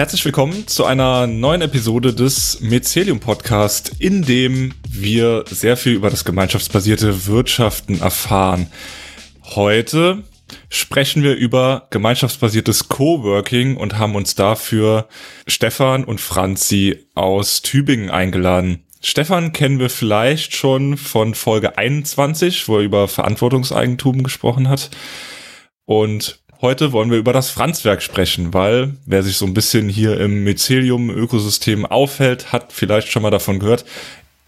Herzlich willkommen zu einer neuen Episode des Mycelium Podcast, in dem wir sehr viel über das gemeinschaftsbasierte Wirtschaften erfahren. Heute sprechen wir über gemeinschaftsbasiertes Coworking und haben uns dafür Stefan und Franzi aus Tübingen eingeladen. Stefan kennen wir vielleicht schon von Folge 21, wo er über Verantwortungseigentum gesprochen hat. Und Heute wollen wir über das Franzwerk sprechen, weil wer sich so ein bisschen hier im Mycelium-Ökosystem aufhält, hat vielleicht schon mal davon gehört.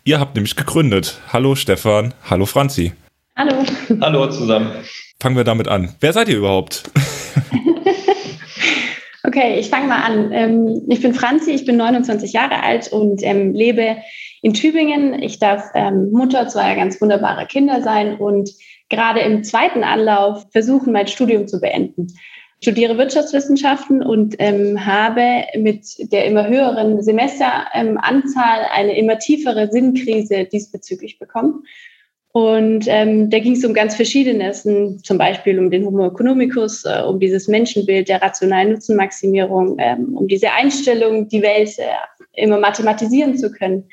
Ihr habt nämlich gegründet. Hallo Stefan, hallo Franzi. Hallo. Hallo zusammen. Fangen wir damit an. Wer seid ihr überhaupt? okay, ich fange mal an. Ähm, ich bin Franzi, ich bin 29 Jahre alt und ähm, lebe in Tübingen. Ich darf ähm, Mutter zweier ganz wunderbarer Kinder sein und gerade im zweiten Anlauf versuchen, mein Studium zu beenden. Ich studiere Wirtschaftswissenschaften und ähm, habe mit der immer höheren Semesteranzahl ähm, eine immer tiefere Sinnkrise diesbezüglich bekommen. Und ähm, da ging es um ganz Verschiedenes, zum Beispiel um den Homo economicus, äh, um dieses Menschenbild der rationalen Nutzenmaximierung, ähm, um diese Einstellung, die Welt äh, immer mathematisieren zu können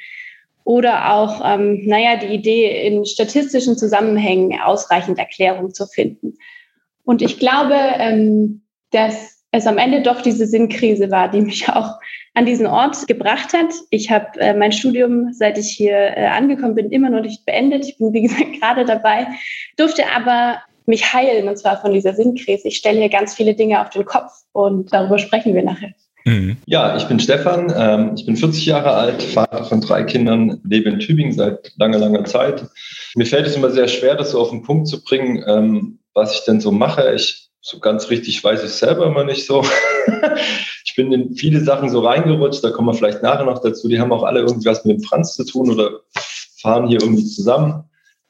oder auch, ähm, naja, die Idee, in statistischen Zusammenhängen ausreichend Erklärung zu finden. Und ich glaube, ähm, dass es am Ende doch diese Sinnkrise war, die mich auch an diesen Ort gebracht hat. Ich habe äh, mein Studium, seit ich hier äh, angekommen bin, immer noch nicht beendet. Ich bin, wie gesagt, gerade dabei, durfte aber mich heilen, und zwar von dieser Sinnkrise. Ich stelle hier ganz viele Dinge auf den Kopf und darüber sprechen wir nachher. Mhm. Ja, ich bin Stefan, ähm, ich bin 40 Jahre alt, Vater von drei Kindern, lebe in Tübingen seit langer, langer Zeit. Mir fällt es immer sehr schwer, das so auf den Punkt zu bringen, ähm, was ich denn so mache. Ich so ganz richtig weiß ich selber immer nicht so. ich bin in viele Sachen so reingerutscht, da kommen wir vielleicht nachher noch dazu. Die haben auch alle irgendwie was mit dem Franz zu tun oder fahren hier irgendwie zusammen.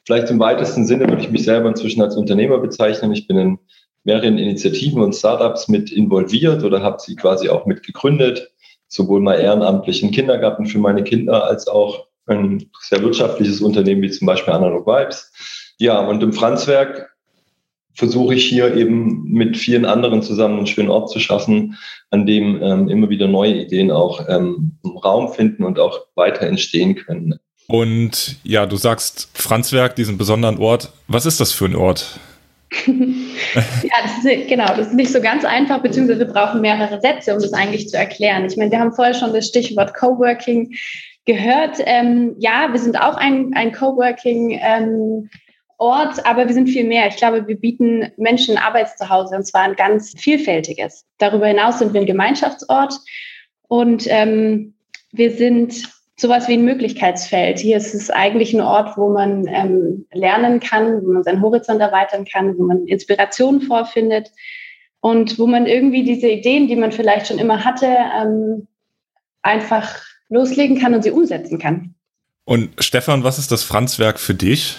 Vielleicht im weitesten Sinne würde ich mich selber inzwischen als Unternehmer bezeichnen. Ich bin in mehreren Initiativen und Startups mit involviert oder habe sie quasi auch mit gegründet, sowohl mal ehrenamtlich einen Kindergarten für meine Kinder als auch ein sehr wirtschaftliches Unternehmen wie zum Beispiel Analog Vibes. Ja, und im Franzwerk versuche ich hier eben mit vielen anderen zusammen einen schönen Ort zu schaffen, an dem ähm, immer wieder neue Ideen auch ähm, Raum finden und auch weiter entstehen können. Und ja, du sagst Franzwerk, diesen besonderen Ort. Was ist das für ein Ort? ja, das ist, genau, das ist nicht so ganz einfach, beziehungsweise wir brauchen mehrere Sätze, um das eigentlich zu erklären. Ich meine, wir haben vorher schon das Stichwort Coworking gehört. Ähm, ja, wir sind auch ein, ein Coworking. Ähm, Ort, aber wir sind viel mehr. Ich glaube, wir bieten Menschen ein Arbeitszuhause und zwar ein ganz vielfältiges. Darüber hinaus sind wir ein Gemeinschaftsort und ähm, wir sind sowas wie ein Möglichkeitsfeld. Hier ist es eigentlich ein Ort, wo man ähm, lernen kann, wo man seinen Horizont erweitern kann, wo man Inspirationen vorfindet und wo man irgendwie diese Ideen, die man vielleicht schon immer hatte, ähm, einfach loslegen kann und sie umsetzen kann. Und Stefan, was ist das Franzwerk für dich?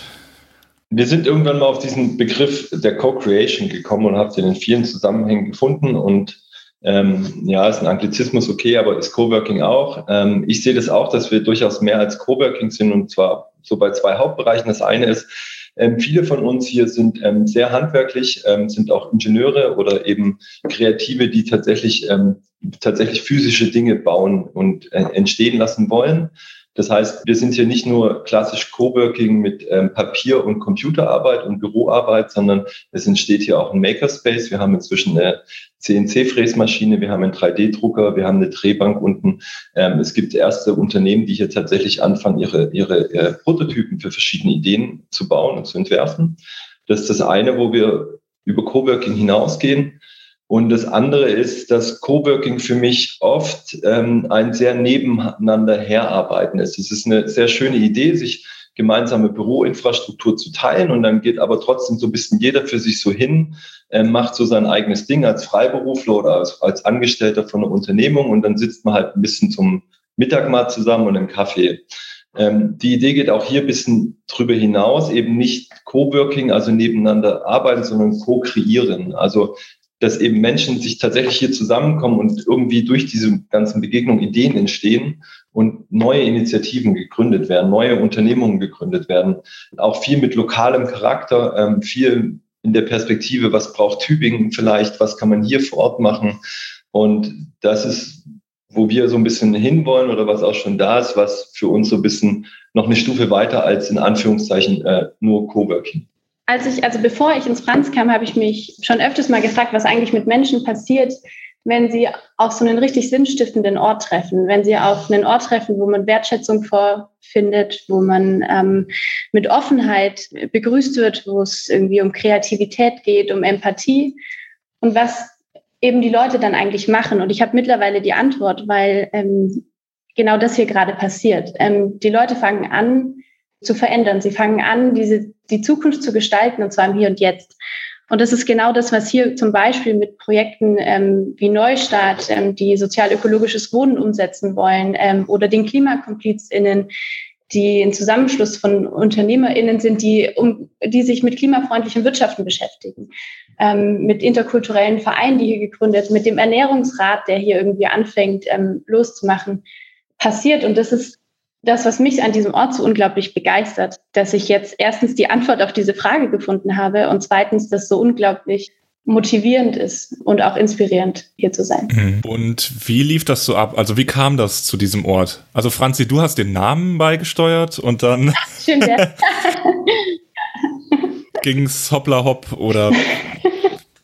Wir sind irgendwann mal auf diesen Begriff der Co-Creation gekommen und haben den in vielen Zusammenhängen gefunden und ähm, ja, ist ein Anglizismus okay, aber ist Coworking auch. Ähm, ich sehe das auch, dass wir durchaus mehr als Coworking sind und zwar so bei zwei Hauptbereichen. Das eine ist, ähm, viele von uns hier sind ähm, sehr handwerklich, ähm, sind auch Ingenieure oder eben Kreative, die tatsächlich, ähm, tatsächlich physische Dinge bauen und äh, entstehen lassen wollen. Das heißt, wir sind hier nicht nur klassisch Coworking mit ähm, Papier- und Computerarbeit und Büroarbeit, sondern es entsteht hier auch ein Makerspace. Wir haben inzwischen eine CNC-Fräsmaschine, wir haben einen 3D-Drucker, wir haben eine Drehbank unten. Ähm, es gibt erste Unternehmen, die hier tatsächlich anfangen, ihre, ihre, ihre äh, Prototypen für verschiedene Ideen zu bauen und zu entwerfen. Das ist das eine, wo wir über Coworking hinausgehen. Und das andere ist, dass Coworking für mich oft ähm, ein sehr nebeneinander herarbeiten ist. Es ist eine sehr schöne Idee, sich gemeinsame Büroinfrastruktur zu teilen und dann geht aber trotzdem so ein bisschen jeder für sich so hin, äh, macht so sein eigenes Ding als Freiberufler oder als, als Angestellter von einer Unternehmung und dann sitzt man halt ein bisschen zum Mittag mal zusammen und einen Kaffee. Ähm, die Idee geht auch hier ein bisschen drüber hinaus, eben nicht Coworking, also nebeneinander arbeiten, sondern co-kreieren. Also dass eben Menschen sich tatsächlich hier zusammenkommen und irgendwie durch diese ganzen Begegnungen Ideen entstehen und neue Initiativen gegründet werden, neue Unternehmungen gegründet werden. Auch viel mit lokalem Charakter, ähm, viel in der Perspektive, was braucht Tübingen vielleicht, was kann man hier vor Ort machen. Und das ist wo wir so ein bisschen hinwollen oder was auch schon da ist, was für uns so ein bisschen noch eine Stufe weiter als in Anführungszeichen äh, nur Coworking. Als ich, also bevor ich ins Franz kam, habe ich mich schon öfters mal gefragt, was eigentlich mit Menschen passiert, wenn sie auf so einen richtig sinnstiftenden Ort treffen, wenn sie auf einen Ort treffen, wo man Wertschätzung vorfindet, wo man ähm, mit Offenheit begrüßt wird, wo es irgendwie um Kreativität geht, um Empathie und was eben die Leute dann eigentlich machen. Und ich habe mittlerweile die Antwort, weil ähm, genau das hier gerade passiert. Ähm, die Leute fangen an zu verändern. Sie fangen an, diese, die Zukunft zu gestalten, und zwar im Hier und Jetzt. Und das ist genau das, was hier zum Beispiel mit Projekten ähm, wie Neustart, ähm, die sozial-ökologisches Wohnen umsetzen wollen, ähm, oder den KlimakomplizInnen, die ein Zusammenschluss von UnternehmerInnen sind, die, um, die sich mit klimafreundlichen Wirtschaften beschäftigen, ähm, mit interkulturellen Vereinen, die hier gegründet, mit dem Ernährungsrat, der hier irgendwie anfängt, ähm, loszumachen, passiert. Und das ist das, was mich an diesem Ort so unglaublich begeistert, dass ich jetzt erstens die Antwort auf diese Frage gefunden habe und zweitens, dass so unglaublich motivierend ist und auch inspirierend hier zu sein. Mhm. Und wie lief das so ab? Also wie kam das zu diesem Ort? Also Franzi, du hast den Namen beigesteuert und dann Schön, ja. ging's hoppla hopp oder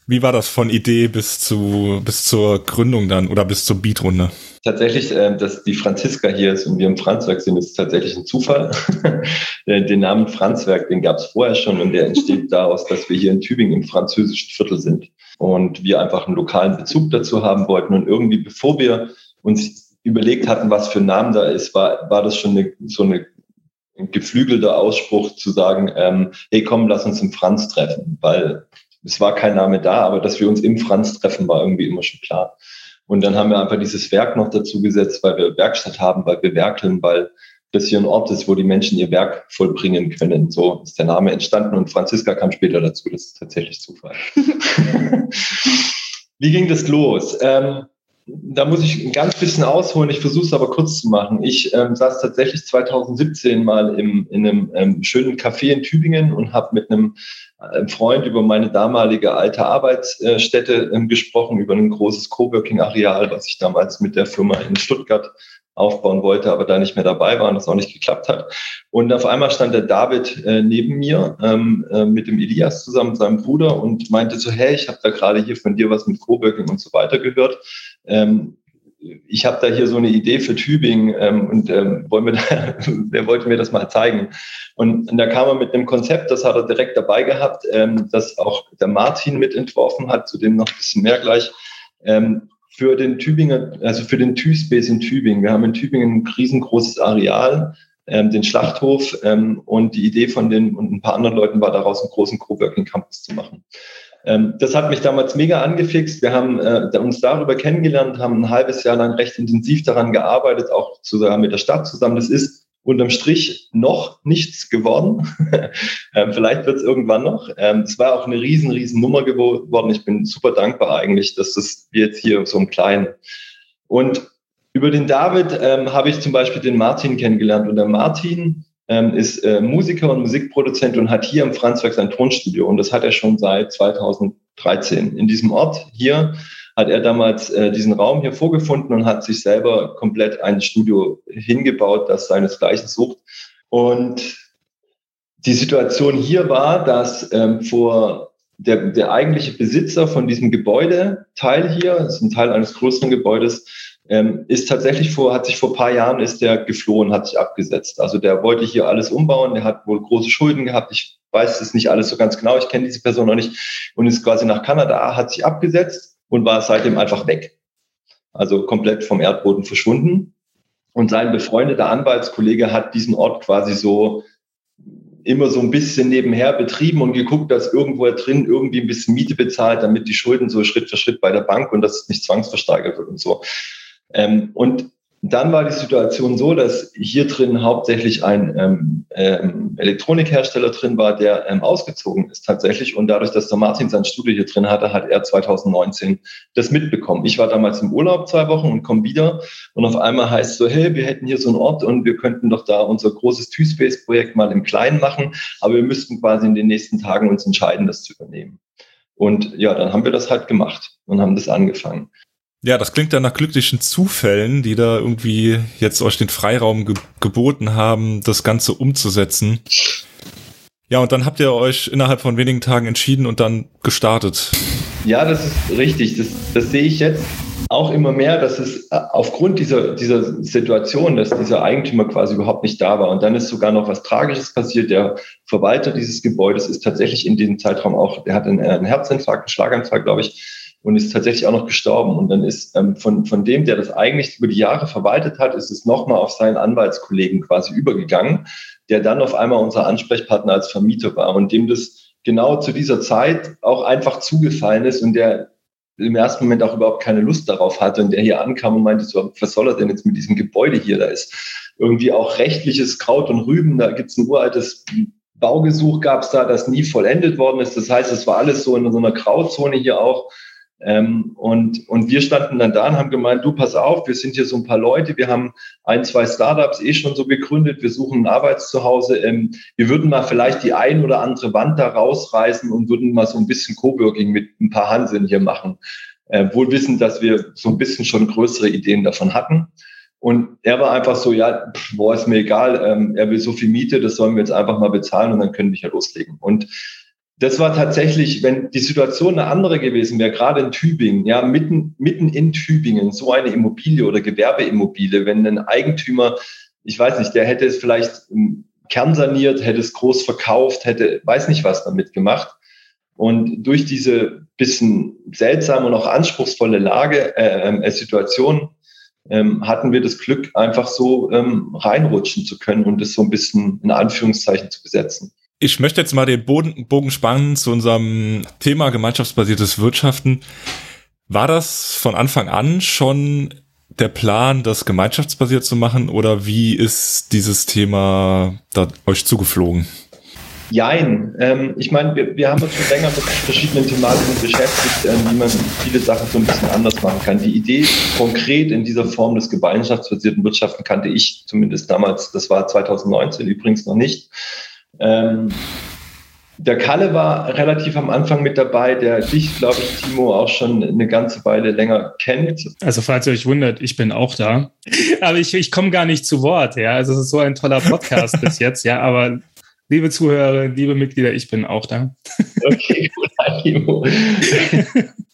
wie war das von Idee bis zu bis zur Gründung dann oder bis zur Beatrunde? tatsächlich, äh, dass die Franziska hier ist und wir im Franzwerk sind, ist tatsächlich ein Zufall. den Namen Franzwerk, den gab es vorher schon und der entsteht daraus, dass wir hier in Tübingen im französischen Viertel sind und wir einfach einen lokalen Bezug dazu haben wollten. Und irgendwie, bevor wir uns überlegt hatten, was für ein Name da ist, war, war das schon eine, so eine ein geflügelter Ausspruch zu sagen, ähm, hey komm, lass uns im Franz treffen, weil es war kein Name da, aber dass wir uns im Franz treffen, war irgendwie immer schon klar. Und dann haben wir einfach dieses Werk noch dazu gesetzt, weil wir Werkstatt haben, weil wir werkeln, weil das hier ein Ort ist, wo die Menschen ihr Werk vollbringen können. So ist der Name entstanden und Franziska kam später dazu. Das ist tatsächlich Zufall. Wie ging das los? Ähm, da muss ich ein ganz bisschen ausholen. Ich versuche es aber kurz zu machen. Ich ähm, saß tatsächlich 2017 mal im, in einem ähm, schönen Café in Tübingen und habe mit einem äh, Freund über meine damalige alte Arbeitsstätte ähm, gesprochen, über ein großes Coworking-Areal, was ich damals mit der Firma in Stuttgart aufbauen wollte, aber da nicht mehr dabei war und das auch nicht geklappt hat. Und auf einmal stand der David äh, neben mir ähm, äh, mit dem Elias zusammen, seinem Bruder, und meinte so, hey, ich habe da gerade hier von dir was mit Coworking und so weiter gehört. Ähm, ich habe da hier so eine Idee für Tübingen ähm, und ähm, wollen wir da, wer wollte mir das mal zeigen? Und, und, da kam er mit einem Konzept, das hat er direkt dabei gehabt, ähm, das auch der Martin mitentworfen hat, zu dem noch ein bisschen mehr gleich. Ähm, für den Tübinger, also für den TÜ-Space in Tübingen. Wir haben in Tübingen ein riesengroßes Areal, ähm, den Schlachthof ähm, und die Idee von den und ein paar anderen Leuten war daraus einen großen Coworking Campus zu machen. Ähm, das hat mich damals mega angefixt. Wir haben äh, uns darüber kennengelernt, haben ein halbes Jahr lang recht intensiv daran gearbeitet, auch zusammen mit der Stadt zusammen. Das ist unterm Strich noch nichts geworden. ähm, vielleicht wird es irgendwann noch. Ähm, es war auch eine riesen, riesen Nummer geworden. Ich bin super dankbar eigentlich, dass das jetzt hier so im Kleinen. Und über den David ähm, habe ich zum Beispiel den Martin kennengelernt. Und der Martin ähm, ist äh, Musiker und Musikproduzent und hat hier im Franzwerk sein Tonstudio. Und das hat er schon seit 2013 in diesem Ort hier hat er damals äh, diesen Raum hier vorgefunden und hat sich selber komplett ein Studio hingebaut, das seinesgleichen sucht. Und die Situation hier war, dass ähm, vor der, der eigentliche Besitzer von diesem Gebäude, Teil hier, das ist ein Teil eines größeren Gebäudes, ähm, ist tatsächlich vor, hat sich vor paar Jahren ist der geflohen, hat sich abgesetzt. Also der wollte hier alles umbauen, der hat wohl große Schulden gehabt. Ich weiß es nicht alles so ganz genau, ich kenne diese Person noch nicht und ist quasi nach Kanada, hat sich abgesetzt und war seitdem einfach weg. Also komplett vom Erdboden verschwunden. Und sein befreundeter Anwaltskollege hat diesen Ort quasi so immer so ein bisschen nebenher betrieben und geguckt, dass irgendwo drin irgendwie ein bisschen Miete bezahlt, damit die Schulden so Schritt für Schritt bei der Bank und dass es nicht zwangsversteigert wird und so. Ähm, und dann war die Situation so, dass hier drin hauptsächlich ein ähm, ähm, Elektronikhersteller drin war, der ähm, ausgezogen ist tatsächlich. Und dadurch, dass der Martin sein Studio hier drin hatte, hat er 2019 das mitbekommen. Ich war damals im Urlaub zwei Wochen und komme wieder. Und auf einmal heißt es so, hey, wir hätten hier so einen Ort und wir könnten doch da unser großes Two-Space-Projekt mal im Kleinen machen. Aber wir müssten quasi in den nächsten Tagen uns entscheiden, das zu übernehmen. Und ja, dann haben wir das halt gemacht und haben das angefangen. Ja, das klingt ja nach glücklichen Zufällen, die da irgendwie jetzt euch den Freiraum ge geboten haben, das Ganze umzusetzen. Ja, und dann habt ihr euch innerhalb von wenigen Tagen entschieden und dann gestartet. Ja, das ist richtig. Das, das sehe ich jetzt auch immer mehr, dass es äh, aufgrund dieser, dieser Situation, dass dieser Eigentümer quasi überhaupt nicht da war. Und dann ist sogar noch was Tragisches passiert. Der Verwalter dieses Gebäudes ist tatsächlich in diesem Zeitraum auch, der hat einen, einen Herzinfarkt, einen Schlaganfall, glaube ich, und ist tatsächlich auch noch gestorben. Und dann ist ähm, von, von dem, der das eigentlich über die Jahre verwaltet hat, ist es nochmal auf seinen Anwaltskollegen quasi übergegangen, der dann auf einmal unser Ansprechpartner als Vermieter war und dem das genau zu dieser Zeit auch einfach zugefallen ist und der im ersten Moment auch überhaupt keine Lust darauf hatte und der hier ankam und meinte so, was soll er denn jetzt mit diesem Gebäude hier? Da ist irgendwie auch rechtliches Kraut und Rüben, da gibt es ein uraltes Baugesuch gab es da, das nie vollendet worden ist. Das heißt, es war alles so in so einer Grauzone hier auch. Ähm, und, und wir standen dann da und haben gemeint, du pass auf, wir sind hier so ein paar Leute, wir haben ein, zwei Startups eh schon so gegründet, wir suchen ein Arbeitszuhause. Ähm, wir würden mal vielleicht die ein oder andere Wand da rausreißen und würden mal so ein bisschen Coworking mit ein paar Hanseln hier machen. Äh, wohl wissen, dass wir so ein bisschen schon größere Ideen davon hatten. Und er war einfach so, ja, boah, ist mir egal, ähm, er will so viel Miete, das sollen wir jetzt einfach mal bezahlen und dann können wir hier loslegen. Und das war tatsächlich, wenn die Situation eine andere gewesen wäre, gerade in Tübingen, ja, mitten, mitten in Tübingen, so eine Immobilie oder Gewerbeimmobilie, wenn ein Eigentümer, ich weiß nicht, der hätte es vielleicht kernsaniert, hätte es groß verkauft, hätte, weiß nicht was damit gemacht. Und durch diese bisschen seltsame und auch anspruchsvolle Lage, äh, äh, Situation, ähm, hatten wir das Glück, einfach so ähm, reinrutschen zu können und das so ein bisschen in Anführungszeichen zu besetzen. Ich möchte jetzt mal den Boden, Bogen spannen zu unserem Thema gemeinschaftsbasiertes Wirtschaften. War das von Anfang an schon der Plan, das gemeinschaftsbasiert zu machen oder wie ist dieses Thema da euch zugeflogen? Jein. Ähm, ich meine, wir, wir haben uns schon länger mit verschiedenen Thematiken beschäftigt, ähm, wie man viele Sachen so ein bisschen anders machen kann. Die Idee konkret in dieser Form des gemeinschaftsbasierten Wirtschaften kannte ich zumindest damals, das war 2019 übrigens noch nicht. Ähm, der Kalle war relativ am Anfang mit dabei, der dich, glaube ich, Timo, auch schon eine ganze Weile länger kennt. Also falls ihr euch wundert, ich bin auch da. Aber ich, ich komme gar nicht zu Wort, ja. Also es ist so ein toller Podcast bis jetzt, ja. Aber liebe Zuhörer, liebe Mitglieder, ich bin auch da. Okay, gut, Timo.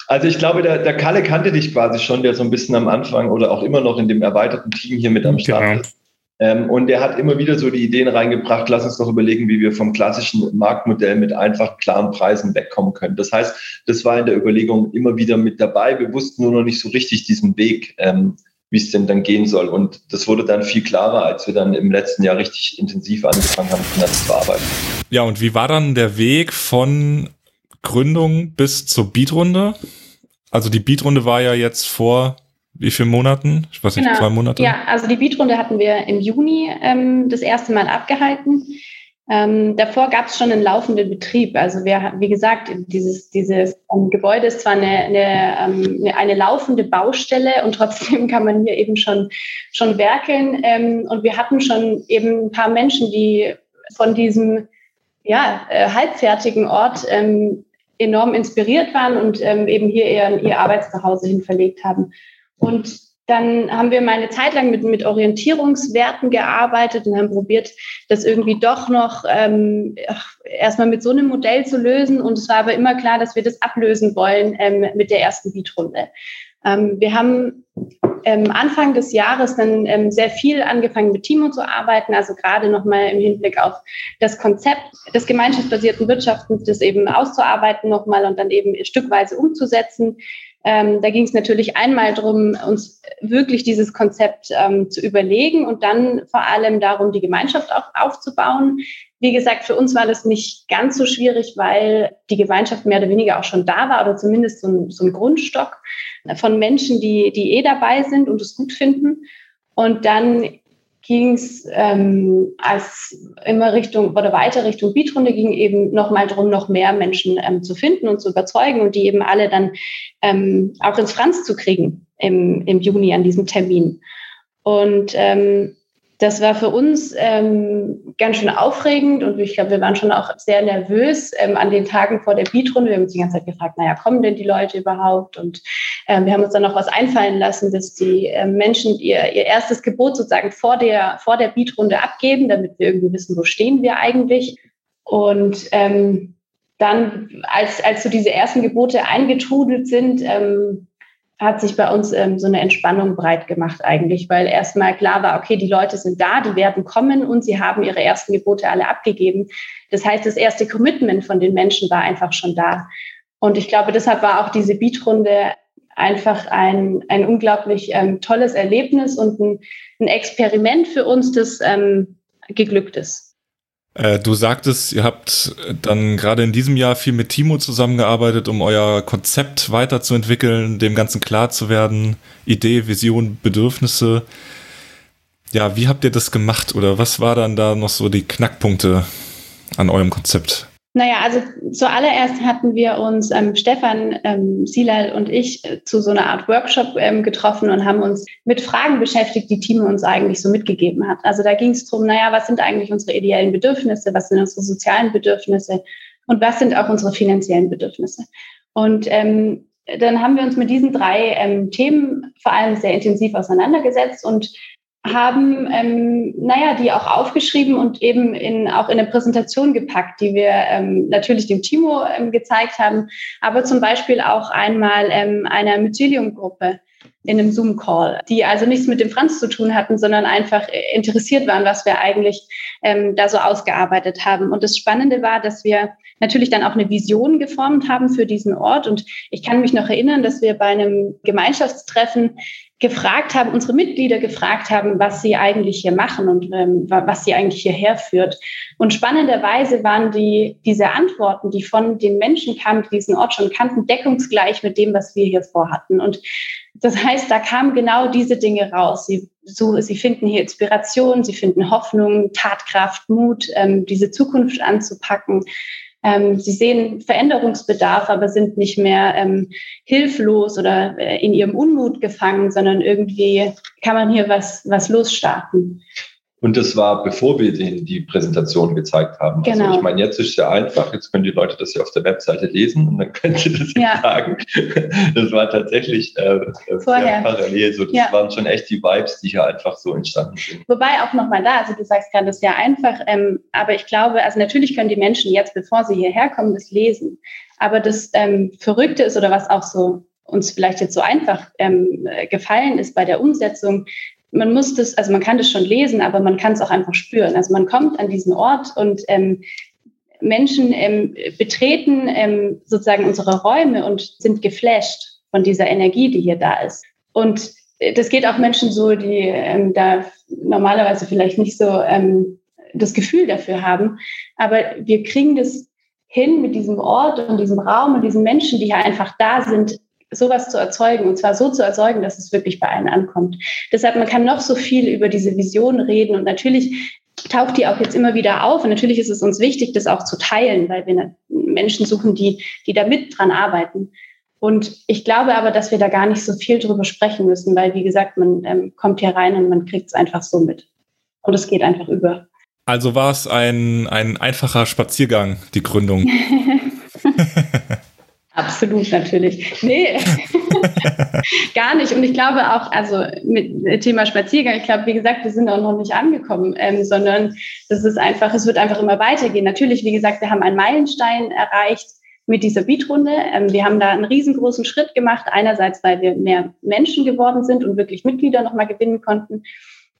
Also ich glaube, der, der Kalle kannte dich quasi schon, der so ein bisschen am Anfang oder auch immer noch in dem erweiterten Team hier mit am Start genau. ist. Ähm, und er hat immer wieder so die Ideen reingebracht, lass uns doch überlegen, wie wir vom klassischen Marktmodell mit einfach klaren Preisen wegkommen können. Das heißt, das war in der Überlegung immer wieder mit dabei. Wir wussten nur noch nicht so richtig diesen Weg, ähm, wie es denn dann gehen soll. Und das wurde dann viel klarer, als wir dann im letzten Jahr richtig intensiv angefangen haben, das zu arbeiten. Ja, und wie war dann der Weg von Gründung bis zur Beatrunde? Also die Beatrunde war ja jetzt vor wie viele Monaten? Ich weiß nicht, genau. zwei Monate? Ja, also die Beatrunde hatten wir im Juni ähm, das erste Mal abgehalten. Ähm, davor gab es schon einen laufenden Betrieb. Also wir, wie gesagt, dieses, dieses ähm, Gebäude ist zwar eine, eine, ähm, eine, eine, laufende Baustelle und trotzdem kann man hier eben schon, schon werkeln. Ähm, und wir hatten schon eben ein paar Menschen, die von diesem ja, äh, halbfertigen Ort ähm, enorm inspiriert waren und ähm, eben hier ihr, ihr Arbeitszuhause hin verlegt haben. Und dann haben wir mal eine Zeit lang mit, mit Orientierungswerten gearbeitet und haben probiert, das irgendwie doch noch ähm, erstmal mit so einem Modell zu lösen. Und es war aber immer klar, dass wir das ablösen wollen ähm, mit der ersten Beatrunde. Ähm, wir haben ähm, Anfang des Jahres dann ähm, sehr viel angefangen mit Timo zu arbeiten, also gerade nochmal im Hinblick auf das Konzept des gemeinschaftsbasierten Wirtschaftens, das eben auszuarbeiten nochmal und dann eben stückweise umzusetzen. Ähm, da ging es natürlich einmal darum, uns wirklich dieses Konzept ähm, zu überlegen und dann vor allem darum, die Gemeinschaft auch aufzubauen. Wie gesagt, für uns war das nicht ganz so schwierig, weil die Gemeinschaft mehr oder weniger auch schon da war oder zumindest so ein, so ein Grundstock von Menschen, die, die eh dabei sind und es gut finden. Und dann ging es ähm, als immer Richtung oder weiter Richtung Beatrunde ging eben nochmal darum, noch mehr Menschen ähm, zu finden und zu überzeugen und die eben alle dann ähm, auch ins Franz zu kriegen im, im Juni an diesem Termin. Und ähm, das war für uns ähm, ganz schön aufregend und ich glaube, wir waren schon auch sehr nervös ähm, an den Tagen vor der Beatrunde. Wir haben uns die ganze Zeit gefragt, naja, kommen denn die Leute überhaupt? Und ähm, wir haben uns dann noch was einfallen lassen, dass die ähm, Menschen ihr, ihr erstes Gebot sozusagen vor der, vor der Beatrunde abgeben, damit wir irgendwie wissen, wo stehen wir eigentlich. Und ähm, dann, als, als so diese ersten Gebote eingetrudelt sind, ähm, hat sich bei uns ähm, so eine Entspannung breit gemacht eigentlich, weil erstmal klar war, okay, die Leute sind da, die werden kommen und sie haben ihre ersten Gebote alle abgegeben. Das heißt, das erste Commitment von den Menschen war einfach schon da. Und ich glaube, deshalb war auch diese Beatrunde einfach ein, ein unglaublich ähm, tolles Erlebnis und ein, ein, Experiment für uns, das ähm, geglückt ist. Äh, du sagtest, ihr habt dann gerade in diesem Jahr viel mit Timo zusammengearbeitet, um euer Konzept weiterzuentwickeln, dem Ganzen klar zu werden, Idee, Vision, Bedürfnisse. Ja, wie habt ihr das gemacht oder was war dann da noch so die Knackpunkte an eurem Konzept? Naja, also zuallererst hatten wir uns, ähm, Stefan, ähm, Silal und ich, äh, zu so einer Art Workshop ähm, getroffen und haben uns mit Fragen beschäftigt, die Timo uns eigentlich so mitgegeben hat. Also da ging es darum, naja, was sind eigentlich unsere ideellen Bedürfnisse, was sind unsere sozialen Bedürfnisse und was sind auch unsere finanziellen Bedürfnisse. Und ähm, dann haben wir uns mit diesen drei ähm, Themen vor allem sehr intensiv auseinandergesetzt und haben, ähm, naja, die auch aufgeschrieben und eben in, auch in eine Präsentation gepackt, die wir ähm, natürlich dem Timo ähm, gezeigt haben, aber zum Beispiel auch einmal ähm, einer Mycelium-Gruppe in einem Zoom-Call, die also nichts mit dem Franz zu tun hatten, sondern einfach interessiert waren, was wir eigentlich ähm, da so ausgearbeitet haben. Und das Spannende war, dass wir natürlich dann auch eine Vision geformt haben für diesen Ort. Und ich kann mich noch erinnern, dass wir bei einem Gemeinschaftstreffen gefragt haben, unsere Mitglieder gefragt haben, was sie eigentlich hier machen und ähm, was sie eigentlich hierher führt. Und spannenderweise waren die, diese Antworten, die von den Menschen kamen, die diesen Ort schon kannten, deckungsgleich mit dem, was wir hier vorhatten. Und das heißt, da kamen genau diese Dinge raus. Sie, so, sie finden hier Inspiration, sie finden Hoffnung, Tatkraft, Mut, ähm, diese Zukunft anzupacken. Ähm, sie sehen Veränderungsbedarf, aber sind nicht mehr ähm, hilflos oder äh, in ihrem Unmut gefangen, sondern irgendwie kann man hier was, was losstarten. Und das war, bevor wir denen die Präsentation gezeigt haben. Also genau. Also ich meine, jetzt ist es ja einfach. Jetzt können die Leute das ja auf der Webseite lesen und dann können sie das ja. sagen. Das war tatsächlich äh, Vorher. parallel. So, das ja. waren schon echt die Vibes, die hier einfach so entstanden sind. Wobei auch nochmal da, also du sagst gerade, das ist ja einfach. Ähm, aber ich glaube, also natürlich können die Menschen jetzt, bevor sie hierher kommen, das lesen. Aber das ähm, Verrückte ist oder was auch so uns vielleicht jetzt so einfach ähm, gefallen ist bei der Umsetzung, man muss das, also man kann das schon lesen, aber man kann es auch einfach spüren. Also man kommt an diesen Ort und ähm, Menschen ähm, betreten ähm, sozusagen unsere Räume und sind geflasht von dieser Energie, die hier da ist. Und das geht auch Menschen so, die ähm, da normalerweise vielleicht nicht so ähm, das Gefühl dafür haben. Aber wir kriegen das hin mit diesem Ort und diesem Raum und diesen Menschen, die hier einfach da sind, sowas zu erzeugen und zwar so zu erzeugen, dass es wirklich bei allen ankommt. Deshalb, man kann noch so viel über diese Vision reden und natürlich taucht die auch jetzt immer wieder auf und natürlich ist es uns wichtig, das auch zu teilen, weil wir Menschen suchen, die, die da mit dran arbeiten. Und ich glaube aber, dass wir da gar nicht so viel drüber sprechen müssen, weil, wie gesagt, man ähm, kommt hier rein und man kriegt es einfach so mit. Und es geht einfach über. Also war es ein, ein einfacher Spaziergang, die Gründung. Absolut, natürlich. Nee, gar nicht. Und ich glaube auch, also mit Thema Spaziergang, ich glaube, wie gesagt, wir sind auch noch nicht angekommen, ähm, sondern das ist einfach, es wird einfach immer weitergehen. Natürlich, wie gesagt, wir haben einen Meilenstein erreicht mit dieser Beatrunde. Ähm, wir haben da einen riesengroßen Schritt gemacht. Einerseits, weil wir mehr Menschen geworden sind und wirklich Mitglieder nochmal gewinnen konnten.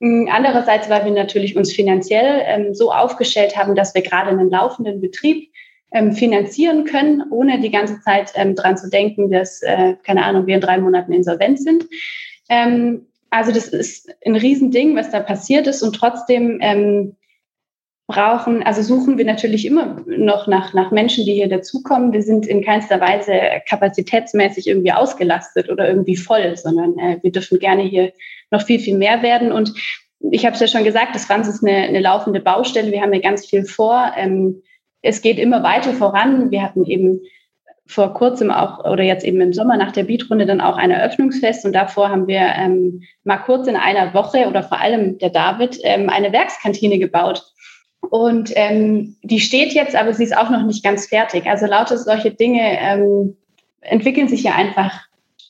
Ähm, andererseits, weil wir natürlich uns finanziell ähm, so aufgestellt haben, dass wir gerade einen laufenden Betrieb ähm, finanzieren können, ohne die ganze Zeit ähm, dran zu denken, dass, äh, keine Ahnung, wir in drei Monaten insolvent sind. Ähm, also das ist ein Riesending, was da passiert ist und trotzdem ähm, brauchen, also suchen wir natürlich immer noch nach, nach Menschen, die hier dazukommen. Wir sind in keinster Weise kapazitätsmäßig irgendwie ausgelastet oder irgendwie voll, sondern äh, wir dürfen gerne hier noch viel, viel mehr werden. Und ich habe es ja schon gesagt, das Ganze ist eine, eine laufende Baustelle. Wir haben hier ganz viel vor. Ähm, es geht immer weiter voran. Wir hatten eben vor kurzem auch oder jetzt eben im Sommer nach der Beatrunde dann auch ein Eröffnungsfest und davor haben wir ähm, mal kurz in einer Woche oder vor allem der David ähm, eine Werkskantine gebaut. Und ähm, die steht jetzt, aber sie ist auch noch nicht ganz fertig. Also lauter solche Dinge ähm, entwickeln sich ja einfach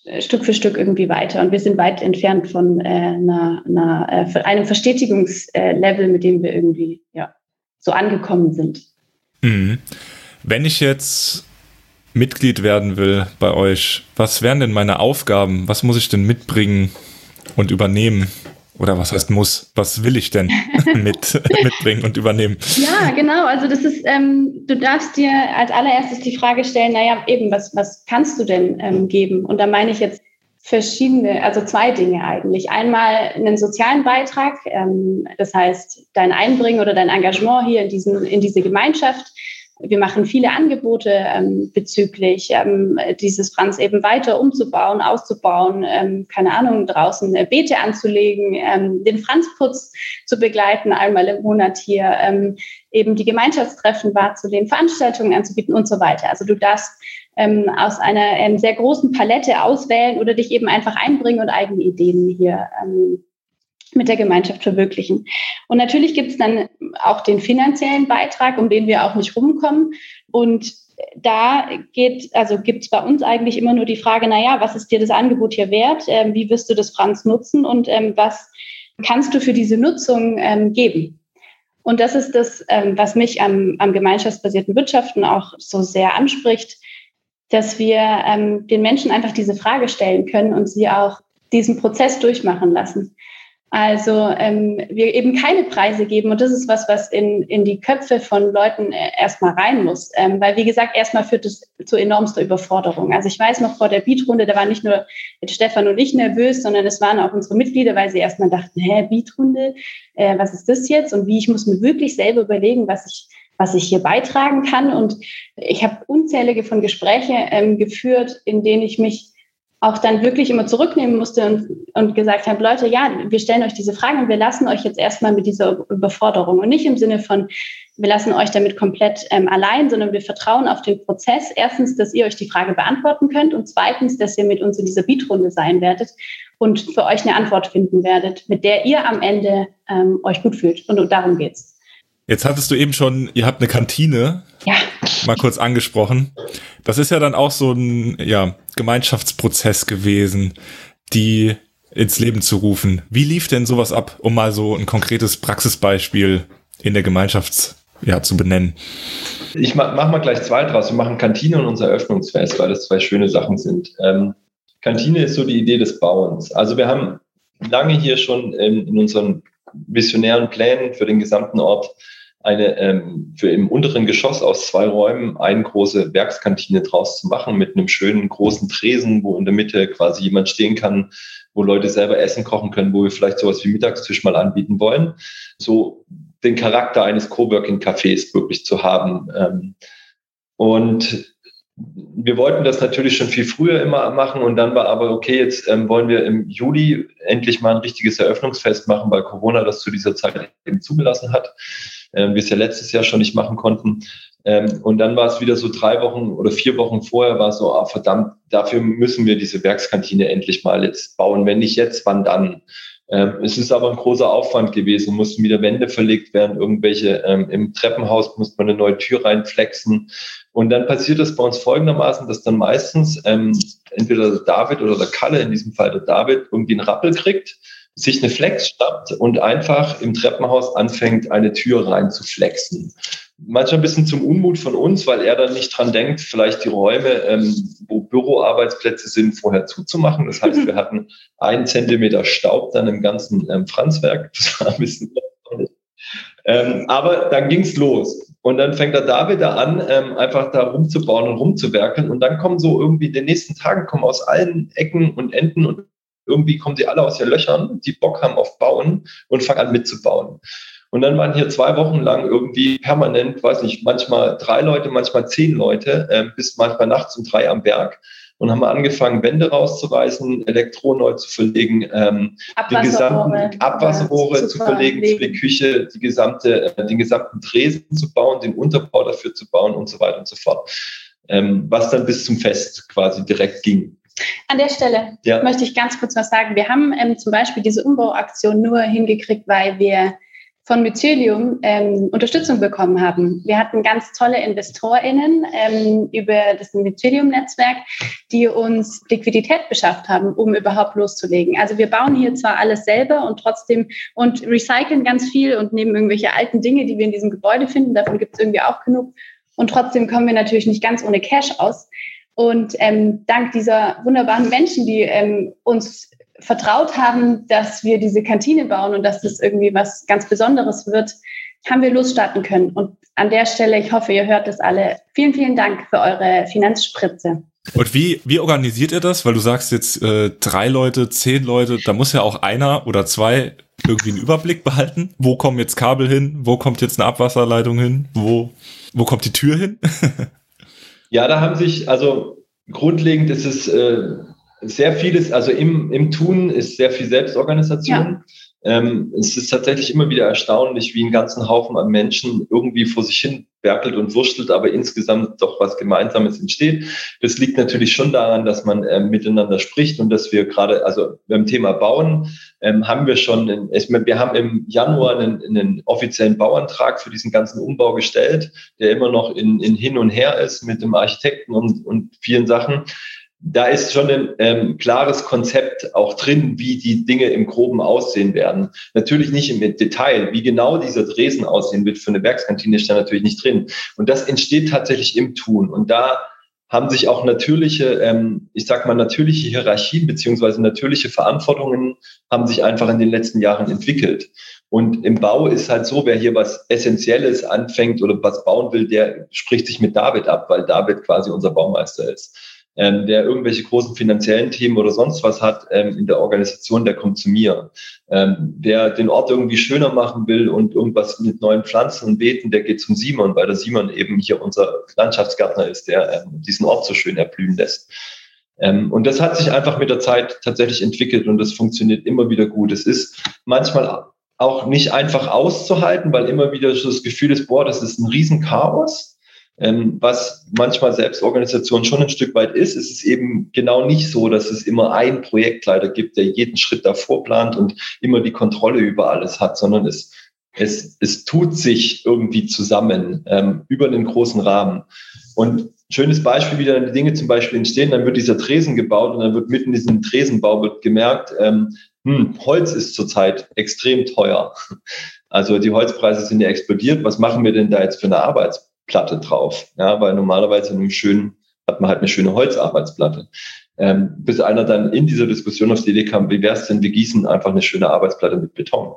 äh, Stück für Stück irgendwie weiter. Und wir sind weit entfernt von äh, einer, einer, äh, einem Verstetigungslevel, mit dem wir irgendwie ja, so angekommen sind. Mhm. Wenn ich jetzt Mitglied werden will bei euch, was wären denn meine Aufgaben? Was muss ich denn mitbringen und übernehmen? Oder was heißt muss? Was will ich denn mit, mitbringen und übernehmen? Ja, genau. Also das ist, ähm, du darfst dir als allererstes die Frage stellen, naja, eben, was, was kannst du denn ähm, geben? Und da meine ich jetzt verschiedene, also zwei Dinge eigentlich. Einmal einen sozialen Beitrag, ähm, das heißt dein Einbringen oder dein Engagement hier in, diesen, in diese Gemeinschaft wir machen viele Angebote ähm, bezüglich ähm, dieses Franz eben weiter umzubauen, auszubauen, ähm, keine Ahnung, draußen äh, Beete anzulegen, ähm, den Franzputz zu begleiten, einmal im Monat hier, ähm, eben die Gemeinschaftstreffen wahrzunehmen, Veranstaltungen anzubieten und so weiter. Also du darfst ähm, aus einer ähm, sehr großen Palette auswählen oder dich eben einfach einbringen und eigene Ideen hier ähm, mit der Gemeinschaft verwirklichen. Und natürlich gibt es dann auch den finanziellen Beitrag, um den wir auch nicht rumkommen. Und da geht, also gibt es bei uns eigentlich immer nur die Frage, na ja, was ist dir das Angebot hier wert? Ähm, wie wirst du das Franz nutzen und ähm, was kannst du für diese Nutzung ähm, geben? Und das ist das, ähm, was mich am, am gemeinschaftsbasierten Wirtschaften auch so sehr anspricht, dass wir ähm, den Menschen einfach diese Frage stellen können und sie auch diesen Prozess durchmachen lassen. Also ähm, wir eben keine Preise geben und das ist was, was in, in die Köpfe von Leuten äh, erstmal rein muss. Ähm, weil wie gesagt, erstmal führt es zu enormster Überforderung. Also ich weiß noch vor der Beatrunde, da war nicht nur Stefan und ich nervös, sondern es waren auch unsere Mitglieder, weil sie erstmal dachten, hä, Beatrunde, äh, was ist das jetzt? Und wie, ich muss mir wirklich selber überlegen, was ich was ich hier beitragen kann. Und ich habe unzählige von Gespräche ähm, geführt, in denen ich mich auch dann wirklich immer zurücknehmen musste und, und gesagt habe, Leute, ja, wir stellen euch diese Fragen und wir lassen euch jetzt erstmal mit dieser Überforderung und nicht im Sinne von, wir lassen euch damit komplett ähm, allein, sondern wir vertrauen auf den Prozess. Erstens, dass ihr euch die Frage beantworten könnt und zweitens, dass ihr mit uns in dieser Beatrunde sein werdet und für euch eine Antwort finden werdet, mit der ihr am Ende ähm, euch gut fühlt. Und, und darum geht's. Jetzt hattest du eben schon, ihr habt eine Kantine ja. mal kurz angesprochen. Das ist ja dann auch so ein ja, Gemeinschaftsprozess gewesen, die ins Leben zu rufen. Wie lief denn sowas ab, um mal so ein konkretes Praxisbeispiel in der Gemeinschaft ja, zu benennen? Ich mach, mach mal gleich zwei draus. Wir machen Kantine und unser Eröffnungsfest, weil das zwei schöne Sachen sind. Ähm, Kantine ist so die Idee des Bauens. Also wir haben lange hier schon in, in unseren visionären Plänen für den gesamten Ort eine ähm, für im unteren Geschoss aus zwei Räumen eine große Werkskantine draus zu machen mit einem schönen großen Tresen, wo in der Mitte quasi jemand stehen kann, wo Leute selber Essen kochen können, wo wir vielleicht sowas wie Mittagstisch mal anbieten wollen. So den Charakter eines Coworking-Cafés wirklich zu haben. Ähm, und wir wollten das natürlich schon viel früher immer machen und dann war aber okay, jetzt ähm, wollen wir im Juli endlich mal ein richtiges Eröffnungsfest machen, weil Corona das zu dieser Zeit eben zugelassen hat, ähm, wir es ja letztes Jahr schon nicht machen konnten. Ähm, und dann war es wieder so drei Wochen oder vier Wochen vorher war so, ah, verdammt, dafür müssen wir diese Werkskantine endlich mal jetzt bauen. Wenn nicht jetzt, wann dann? Ähm, es ist aber ein großer Aufwand gewesen, mussten wieder Wände verlegt werden, irgendwelche, ähm, im Treppenhaus musste man eine neue Tür reinflexen. Und dann passiert es bei uns folgendermaßen, dass dann meistens ähm, entweder der David oder der Kalle, in diesem Fall der David, irgendwie einen Rappel kriegt, sich eine Flex schnappt und einfach im Treppenhaus anfängt, eine Tür rein zu flexen manchmal ein bisschen zum Unmut von uns, weil er dann nicht dran denkt, vielleicht die Räume, ähm, wo Büroarbeitsplätze sind, vorher zuzumachen. Das heißt, wir hatten einen Zentimeter Staub dann im ganzen ähm, Franzwerk. Das war ein bisschen ähm, aber dann ging's los. Und dann fängt er da wieder an, ähm, einfach da rumzubauen und rumzuwerkeln. Und dann kommen so irgendwie in den nächsten Tagen kommen aus allen Ecken und Enden und irgendwie kommen sie alle aus ihren Löchern, die Bock haben auf Bauen und fangen an mitzubauen. Und dann waren hier zwei Wochen lang irgendwie permanent, weiß nicht, manchmal drei Leute, manchmal zehn Leute, äh, bis manchmal nachts um drei am Berg und haben angefangen, Wände rauszureißen, Elektro neu zu verlegen, ähm, die gesamten Abwasserrohre ja, zu verlegen für die Küche, die gesamte, äh, den gesamten Tresen zu bauen, den Unterbau dafür zu bauen und so weiter und so fort. ähm, was dann bis zum Fest quasi direkt ging. An der Stelle ja. möchte ich ganz kurz was sagen. Wir haben ähm, zum Beispiel diese Umbauaktion nur hingekriegt, weil wir von Mycelium ähm, Unterstützung bekommen haben. Wir hatten ganz tolle InvestorInnen ähm, über das Mycelium-Netzwerk, die uns Liquidität beschafft haben, um überhaupt loszulegen. Also wir bauen hier zwar alles selber und trotzdem und recyceln ganz viel und nehmen irgendwelche alten Dinge, die wir in diesem Gebäude finden, davon gibt es irgendwie auch genug. Und trotzdem kommen wir natürlich nicht ganz ohne Cash aus. Und ähm, dank dieser wunderbaren Menschen, die ähm, uns vertraut haben, dass wir diese Kantine bauen und dass das irgendwie was ganz Besonderes wird, haben wir losstarten können. Und an der Stelle, ich hoffe, ihr hört das alle. Vielen, vielen Dank für eure Finanzspritze. Und wie, wie organisiert ihr das? Weil du sagst jetzt äh, drei Leute, zehn Leute, da muss ja auch einer oder zwei irgendwie einen Überblick behalten. Wo kommen jetzt Kabel hin? Wo kommt jetzt eine Abwasserleitung hin? Wo, wo kommt die Tür hin? ja, da haben sich, also grundlegend ist es äh, sehr vieles, also im, im Tun ist sehr viel Selbstorganisation. Ja. Ähm, es ist tatsächlich immer wieder erstaunlich, wie ein ganzen Haufen an Menschen irgendwie vor sich hin werkelt und wurschtelt, aber insgesamt doch was Gemeinsames entsteht. Das liegt natürlich schon daran, dass man ähm, miteinander spricht und dass wir gerade, also beim Thema Bauen ähm, haben wir schon, in, wir haben im Januar einen, einen offiziellen Bauantrag für diesen ganzen Umbau gestellt, der immer noch in, in hin und her ist mit dem Architekten und, und vielen Sachen da ist schon ein ähm, klares Konzept auch drin, wie die Dinge im Groben aussehen werden. Natürlich nicht im Detail. Wie genau dieser Dresen aussehen wird für eine Werkskantine, ist da natürlich nicht drin. Und das entsteht tatsächlich im Tun. Und da haben sich auch natürliche, ähm, ich sag mal, natürliche Hierarchien beziehungsweise natürliche Verantwortungen haben sich einfach in den letzten Jahren entwickelt. Und im Bau ist halt so, wer hier was Essentielles anfängt oder was bauen will, der spricht sich mit David ab, weil David quasi unser Baumeister ist ähm, der irgendwelche großen finanziellen Themen oder sonst was hat ähm, in der Organisation, der kommt zu mir. Ähm, wer den Ort irgendwie schöner machen will und irgendwas mit neuen Pflanzen und Beeten, der geht zum Simon, weil der Simon eben hier unser Landschaftsgärtner ist, der ähm, diesen Ort so schön erblühen lässt. Ähm, und das hat sich einfach mit der Zeit tatsächlich entwickelt und das funktioniert immer wieder gut. Es ist manchmal auch nicht einfach auszuhalten, weil immer wieder so das Gefühl ist, boah, das ist ein Riesenchaos ähm, was manchmal Selbstorganisation schon ein Stück weit ist, ist es eben genau nicht so, dass es immer einen Projektleiter gibt, der jeden Schritt davor plant und immer die Kontrolle über alles hat, sondern es, es, es tut sich irgendwie zusammen ähm, über einen großen Rahmen. Und schönes Beispiel, wie dann die Dinge zum Beispiel entstehen, dann wird dieser Tresen gebaut und dann wird mitten in diesem Tresenbau wird gemerkt, ähm, hm, Holz ist zurzeit extrem teuer. Also die Holzpreise sind ja explodiert. Was machen wir denn da jetzt für eine Arbeits Platte drauf. Ja, weil normalerweise in einem schönen, hat man halt eine schöne Holzarbeitsplatte. Ähm, bis einer dann in dieser Diskussion auf die Idee kam, wie wäre es denn, wir gießen einfach eine schöne Arbeitsplatte mit Beton.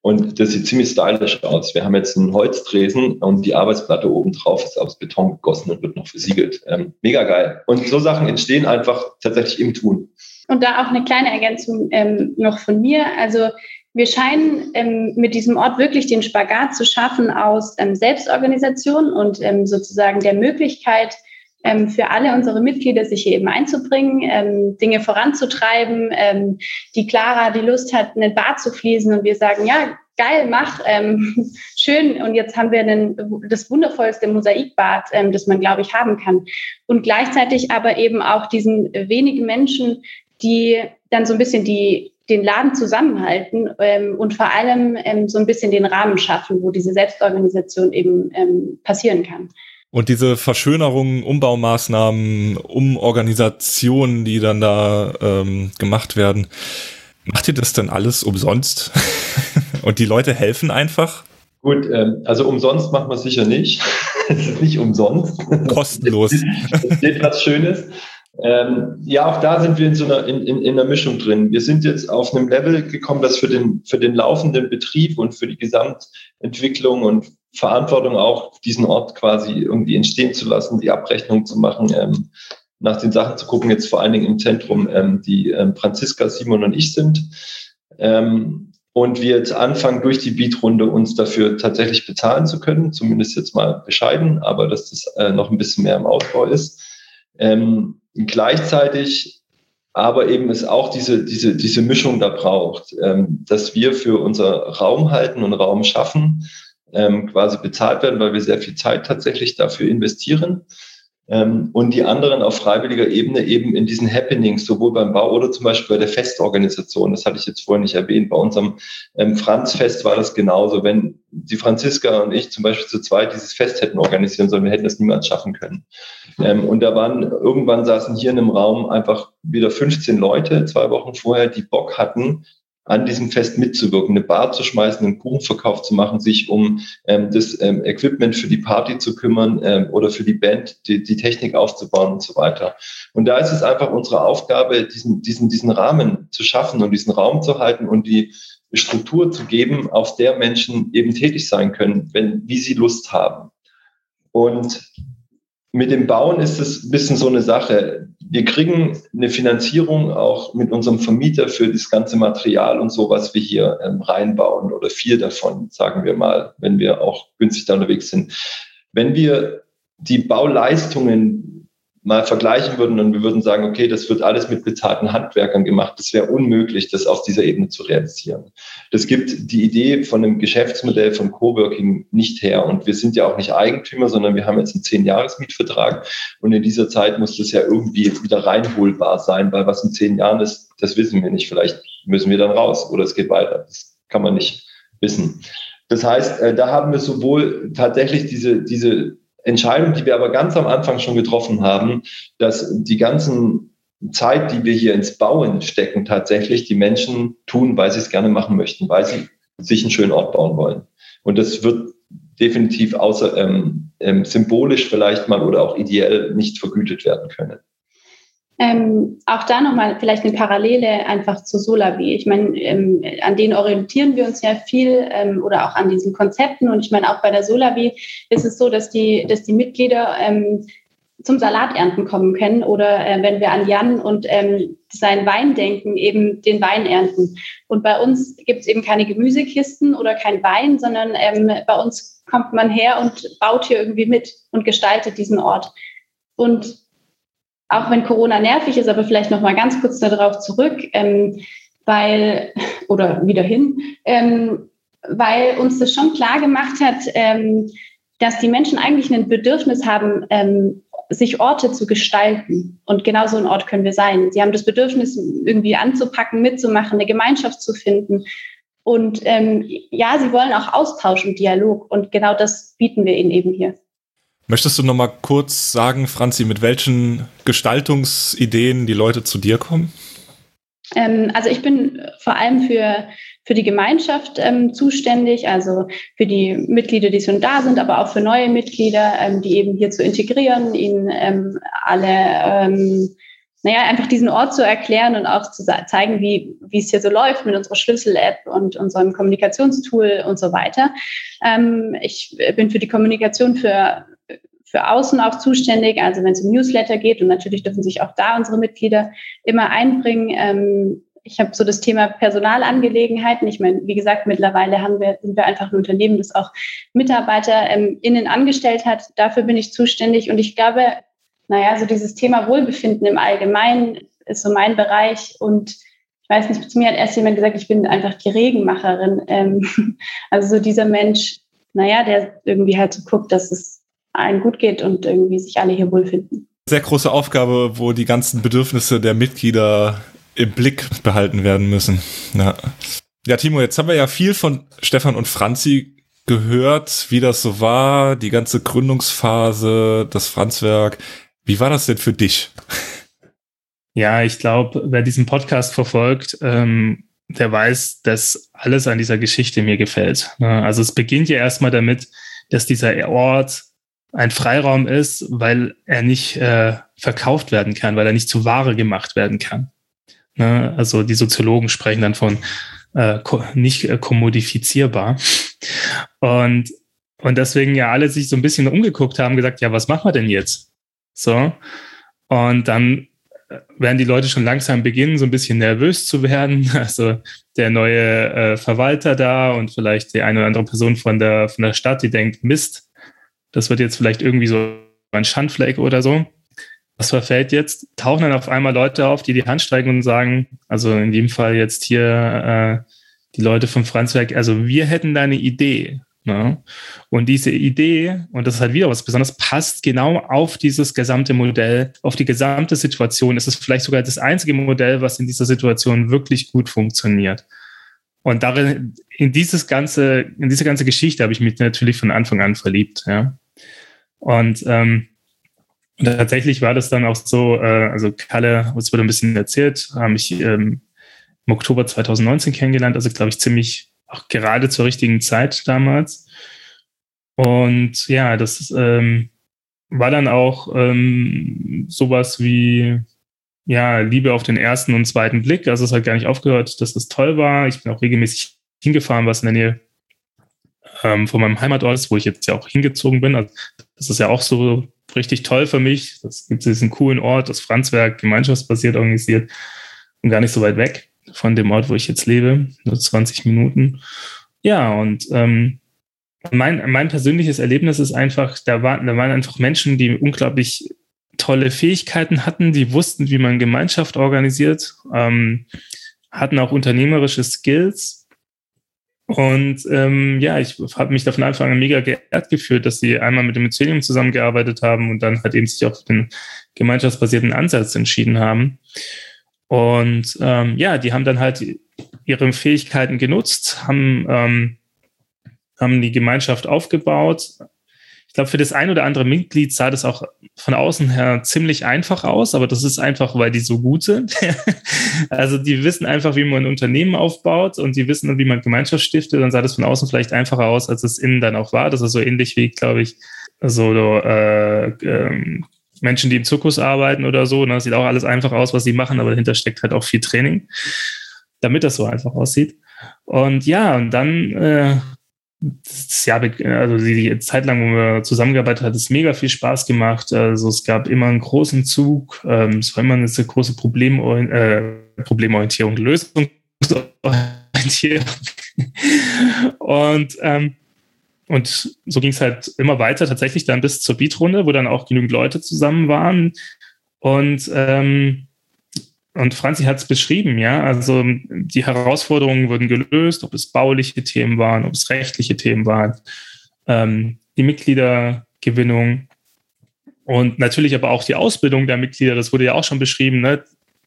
Und das sieht ziemlich stylisch aus. Wir haben jetzt einen Holzdresen und die Arbeitsplatte oben drauf ist aus Beton gegossen und wird noch versiegelt. Ähm, mega geil. Und so Sachen entstehen einfach tatsächlich im Tun. Und da auch eine kleine Ergänzung ähm, noch von mir. Also wir scheinen ähm, mit diesem Ort wirklich den Spagat zu schaffen aus ähm, Selbstorganisation und ähm, sozusagen der Möglichkeit ähm, für alle unsere Mitglieder, sich hier eben einzubringen, ähm, Dinge voranzutreiben. Ähm, die Clara die Lust hat, in den Bad zu fließen und wir sagen, ja, geil, mach, schön. Und jetzt haben wir einen, das wundervollste Mosaikbad, das man, glaube ich, haben kann. Und gleichzeitig aber eben auch diesen wenigen Menschen, die dann so ein bisschen die den Laden zusammenhalten ähm, und vor allem ähm, so ein bisschen den Rahmen schaffen, wo diese Selbstorganisation eben ähm, passieren kann. Und diese Verschönerungen, Umbaumaßnahmen, Umorganisationen, die dann da ähm, gemacht werden, macht ihr das dann alles umsonst? und die Leute helfen einfach? Gut, ähm, also umsonst macht man sicher nicht. Es ist nicht umsonst. Kostenlos. Es steht was Schönes. Ähm, ja, auch da sind wir in so einer, in, in, in einer Mischung drin. Wir sind jetzt auf einem Level gekommen, das für den, für den laufenden Betrieb und für die Gesamtentwicklung und Verantwortung auch diesen Ort quasi irgendwie entstehen zu lassen, die Abrechnung zu machen, ähm, nach den Sachen zu gucken, jetzt vor allen Dingen im Zentrum, ähm, die ähm, Franziska, Simon und ich sind. Ähm, und wir jetzt anfangen, durch die Beatrunde uns dafür tatsächlich bezahlen zu können, zumindest jetzt mal bescheiden, aber dass das äh, noch ein bisschen mehr im Ausbau ist. Ähm, gleichzeitig aber eben es auch diese, diese, diese Mischung da braucht, ähm, dass wir für unser Raum halten und Raum schaffen, ähm, quasi bezahlt werden, weil wir sehr viel Zeit tatsächlich dafür investieren. Ähm, und die anderen auf freiwilliger Ebene eben in diesen Happenings, sowohl beim Bau oder zum Beispiel bei der Festorganisation. Das hatte ich jetzt vorhin nicht erwähnt. Bei unserem ähm, Franz-Fest war das genauso. Wenn die Franziska und ich zum Beispiel zu zweit dieses Fest hätten organisieren sollen, wir hätten das niemals schaffen können. Ähm, und da waren, irgendwann saßen hier in einem Raum einfach wieder 15 Leute, zwei Wochen vorher, die Bock hatten, an diesem Fest mitzuwirken, eine Bar zu schmeißen, einen Kuchenverkauf zu machen, sich um ähm, das ähm, Equipment für die Party zu kümmern ähm, oder für die Band, die, die Technik aufzubauen und so weiter. Und da ist es einfach unsere Aufgabe, diesen, diesen, diesen Rahmen zu schaffen und diesen Raum zu halten und die Struktur zu geben, auf der Menschen eben tätig sein können, wenn, wie sie Lust haben. Und mit dem Bauen ist es ein bisschen so eine Sache. Wir kriegen eine Finanzierung auch mit unserem Vermieter für das ganze Material und so, was wir hier ähm, reinbauen oder viel davon, sagen wir mal, wenn wir auch günstig da unterwegs sind. Wenn wir die Bauleistungen mal vergleichen würden und wir würden sagen, okay, das wird alles mit bezahlten Handwerkern gemacht, das wäre unmöglich, das auf dieser Ebene zu realisieren. Das gibt die Idee von einem Geschäftsmodell von Coworking nicht her. Und wir sind ja auch nicht Eigentümer, sondern wir haben jetzt einen Zehn-Jahres-Mietvertrag. Und in dieser Zeit muss das ja irgendwie wieder reinholbar sein, weil was in zehn Jahren ist, das wissen wir nicht. Vielleicht müssen wir dann raus oder es geht weiter. Das kann man nicht wissen. Das heißt, äh, da haben wir sowohl tatsächlich diese, diese Entscheidung, die wir aber ganz am Anfang schon getroffen haben, dass die ganzen Zeit, die wir hier ins Bauen stecken, tatsächlich die Menschen tun, weil sie es gerne machen möchten, weil sie sich einen schönen Ort bauen wollen. Und das wird definitiv außer ähm, ähm, symbolisch vielleicht mal oder auch ideell nicht vergütet werden können. Ähm, auch da nochmal vielleicht eine Parallele einfach zu Solavi. Ich meine, ähm, an denen orientieren wir uns ja viel ähm, oder auch an diesen Konzepten. Und ich meine, auch bei der Solavi ist es so, dass die, dass die Mitglieder ähm, zum Salaternten kommen können oder äh, wenn wir an Jan und ähm, seinen Wein denken, eben den Wein ernten. Und bei uns gibt es eben keine Gemüsekisten oder kein Wein, sondern ähm, bei uns kommt man her und baut hier irgendwie mit und gestaltet diesen Ort. Und auch wenn Corona nervig ist, aber vielleicht noch mal ganz kurz darauf zurück, ähm, weil oder wieder hin, ähm, weil uns das schon klar gemacht hat, ähm, dass die Menschen eigentlich ein Bedürfnis haben, ähm, sich Orte zu gestalten. Und genau so ein Ort können wir sein. Sie haben das Bedürfnis, irgendwie anzupacken, mitzumachen, eine Gemeinschaft zu finden. Und ähm, ja, sie wollen auch Austausch und Dialog. Und genau das bieten wir ihnen eben hier. Möchtest du noch mal kurz sagen, Franzi, mit welchen Gestaltungsideen die Leute zu dir kommen? Ähm, also ich bin vor allem für, für die Gemeinschaft ähm, zuständig, also für die Mitglieder, die schon da sind, aber auch für neue Mitglieder, ähm, die eben hier zu integrieren, ihnen ähm, alle, ähm, naja, einfach diesen Ort zu erklären und auch zu zeigen, wie, wie es hier so läuft mit unserer Schlüssel-App und unserem Kommunikationstool und so weiter. Ähm, ich bin für die Kommunikation für für außen auch zuständig, also wenn es um Newsletter geht und natürlich dürfen sich auch da unsere Mitglieder immer einbringen. Ähm, ich habe so das Thema Personalangelegenheiten. Ich meine, wie gesagt, mittlerweile haben wir, sind wir einfach ein Unternehmen, das auch Mitarbeiter ähm, innen angestellt hat. Dafür bin ich zuständig und ich glaube, naja, so dieses Thema Wohlbefinden im Allgemeinen ist so mein Bereich und ich weiß nicht, zu mir hat erst jemand gesagt, ich bin einfach die Regenmacherin. Ähm, also so dieser Mensch, naja, der irgendwie halt so guckt, dass es allen gut geht und irgendwie sich alle hier wohlfinden. Sehr große Aufgabe, wo die ganzen Bedürfnisse der Mitglieder im Blick behalten werden müssen. Ja. ja, Timo, jetzt haben wir ja viel von Stefan und Franzi gehört, wie das so war, die ganze Gründungsphase, das Franzwerk. Wie war das denn für dich? Ja, ich glaube, wer diesen Podcast verfolgt, ähm, der weiß, dass alles an dieser Geschichte mir gefällt. Also es beginnt ja erstmal damit, dass dieser Ort ein Freiraum ist, weil er nicht äh, verkauft werden kann, weil er nicht zu Ware gemacht werden kann. Ne? Also die Soziologen sprechen dann von äh, nicht äh, kommodifizierbar. Und, und deswegen ja alle sich so ein bisschen umgeguckt haben, gesagt, ja, was machen wir denn jetzt? So. Und dann äh, werden die Leute schon langsam beginnen, so ein bisschen nervös zu werden. Also der neue äh, Verwalter da und vielleicht die eine oder andere Person von der, von der Stadt, die denkt, Mist, das wird jetzt vielleicht irgendwie so ein Schandfleck oder so. Was verfällt jetzt? Tauchen dann auf einmal Leute auf, die die Hand steigen und sagen, also in dem Fall jetzt hier äh, die Leute vom Franzwerk, also wir hätten da eine Idee. Ne? Und diese Idee, und das ist halt wieder was Besonderes, passt genau auf dieses gesamte Modell, auf die gesamte Situation. Es ist vielleicht sogar das einzige Modell, was in dieser Situation wirklich gut funktioniert. Und darin, in dieses ganze, in diese ganze Geschichte habe ich mich natürlich von Anfang an verliebt, ja. Und, ähm, und tatsächlich war das dann auch so, äh, also Kalle, es wurde ein bisschen erzählt, habe ich ähm, im Oktober 2019 kennengelernt, also glaube ich ziemlich auch gerade zur richtigen Zeit damals. Und ja, das ähm, war dann auch ähm, sowas wie ja, Liebe auf den ersten und zweiten Blick. Also es hat gar nicht aufgehört, dass das toll war. Ich bin auch regelmäßig hingefahren, was in der Nähe ähm, von meinem Heimatort ist, wo ich jetzt ja auch hingezogen bin. Also das ist ja auch so richtig toll für mich. Das gibt diesen coolen Ort, das Franzwerk gemeinschaftsbasiert organisiert und gar nicht so weit weg von dem Ort, wo ich jetzt lebe, nur 20 Minuten. Ja, und ähm, mein, mein persönliches Erlebnis ist einfach, da, war, da waren einfach Menschen, die unglaublich tolle Fähigkeiten hatten, die wussten, wie man Gemeinschaft organisiert, ähm, hatten auch unternehmerische Skills. Und ähm, ja, ich habe mich da von Anfang an mega geehrt gefühlt, dass sie einmal mit dem Mycelium zusammengearbeitet haben und dann halt eben sich auf den gemeinschaftsbasierten Ansatz entschieden haben. Und ähm, ja, die haben dann halt ihre Fähigkeiten genutzt, haben, ähm, haben die Gemeinschaft aufgebaut. Ich glaube, für das ein oder andere Mitglied sah das auch von außen her ziemlich einfach aus, aber das ist einfach, weil die so gut sind. also die wissen einfach, wie man ein Unternehmen aufbaut und die wissen, wie man Gemeinschaft stiftet. Dann sah das von außen vielleicht einfacher aus, als es innen dann auch war. Das ist so ähnlich wie, glaube ich, so äh, ähm, Menschen, die im Zirkus arbeiten oder so. Ne? Das sieht auch alles einfach aus, was sie machen, aber dahinter steckt halt auch viel Training, damit das so einfach aussieht. Und ja, und dann, äh, das Jahr, also die Zeit lang, wo wir zusammengearbeitet haben, hat es mega viel Spaß gemacht. Also es gab immer einen großen Zug, ähm, es war immer eine große Problemorient äh, Problemorientierung, Lösungsorientierung. und ähm, und so ging es halt immer weiter, tatsächlich dann bis zur Beatrunde, wo dann auch genügend Leute zusammen waren. Und, ähm, und Franzi hat es beschrieben, ja. Also die Herausforderungen wurden gelöst, ob es bauliche Themen waren, ob es rechtliche Themen waren, ähm, die Mitgliedergewinnung und natürlich aber auch die Ausbildung der Mitglieder, das wurde ja auch schon beschrieben, ne?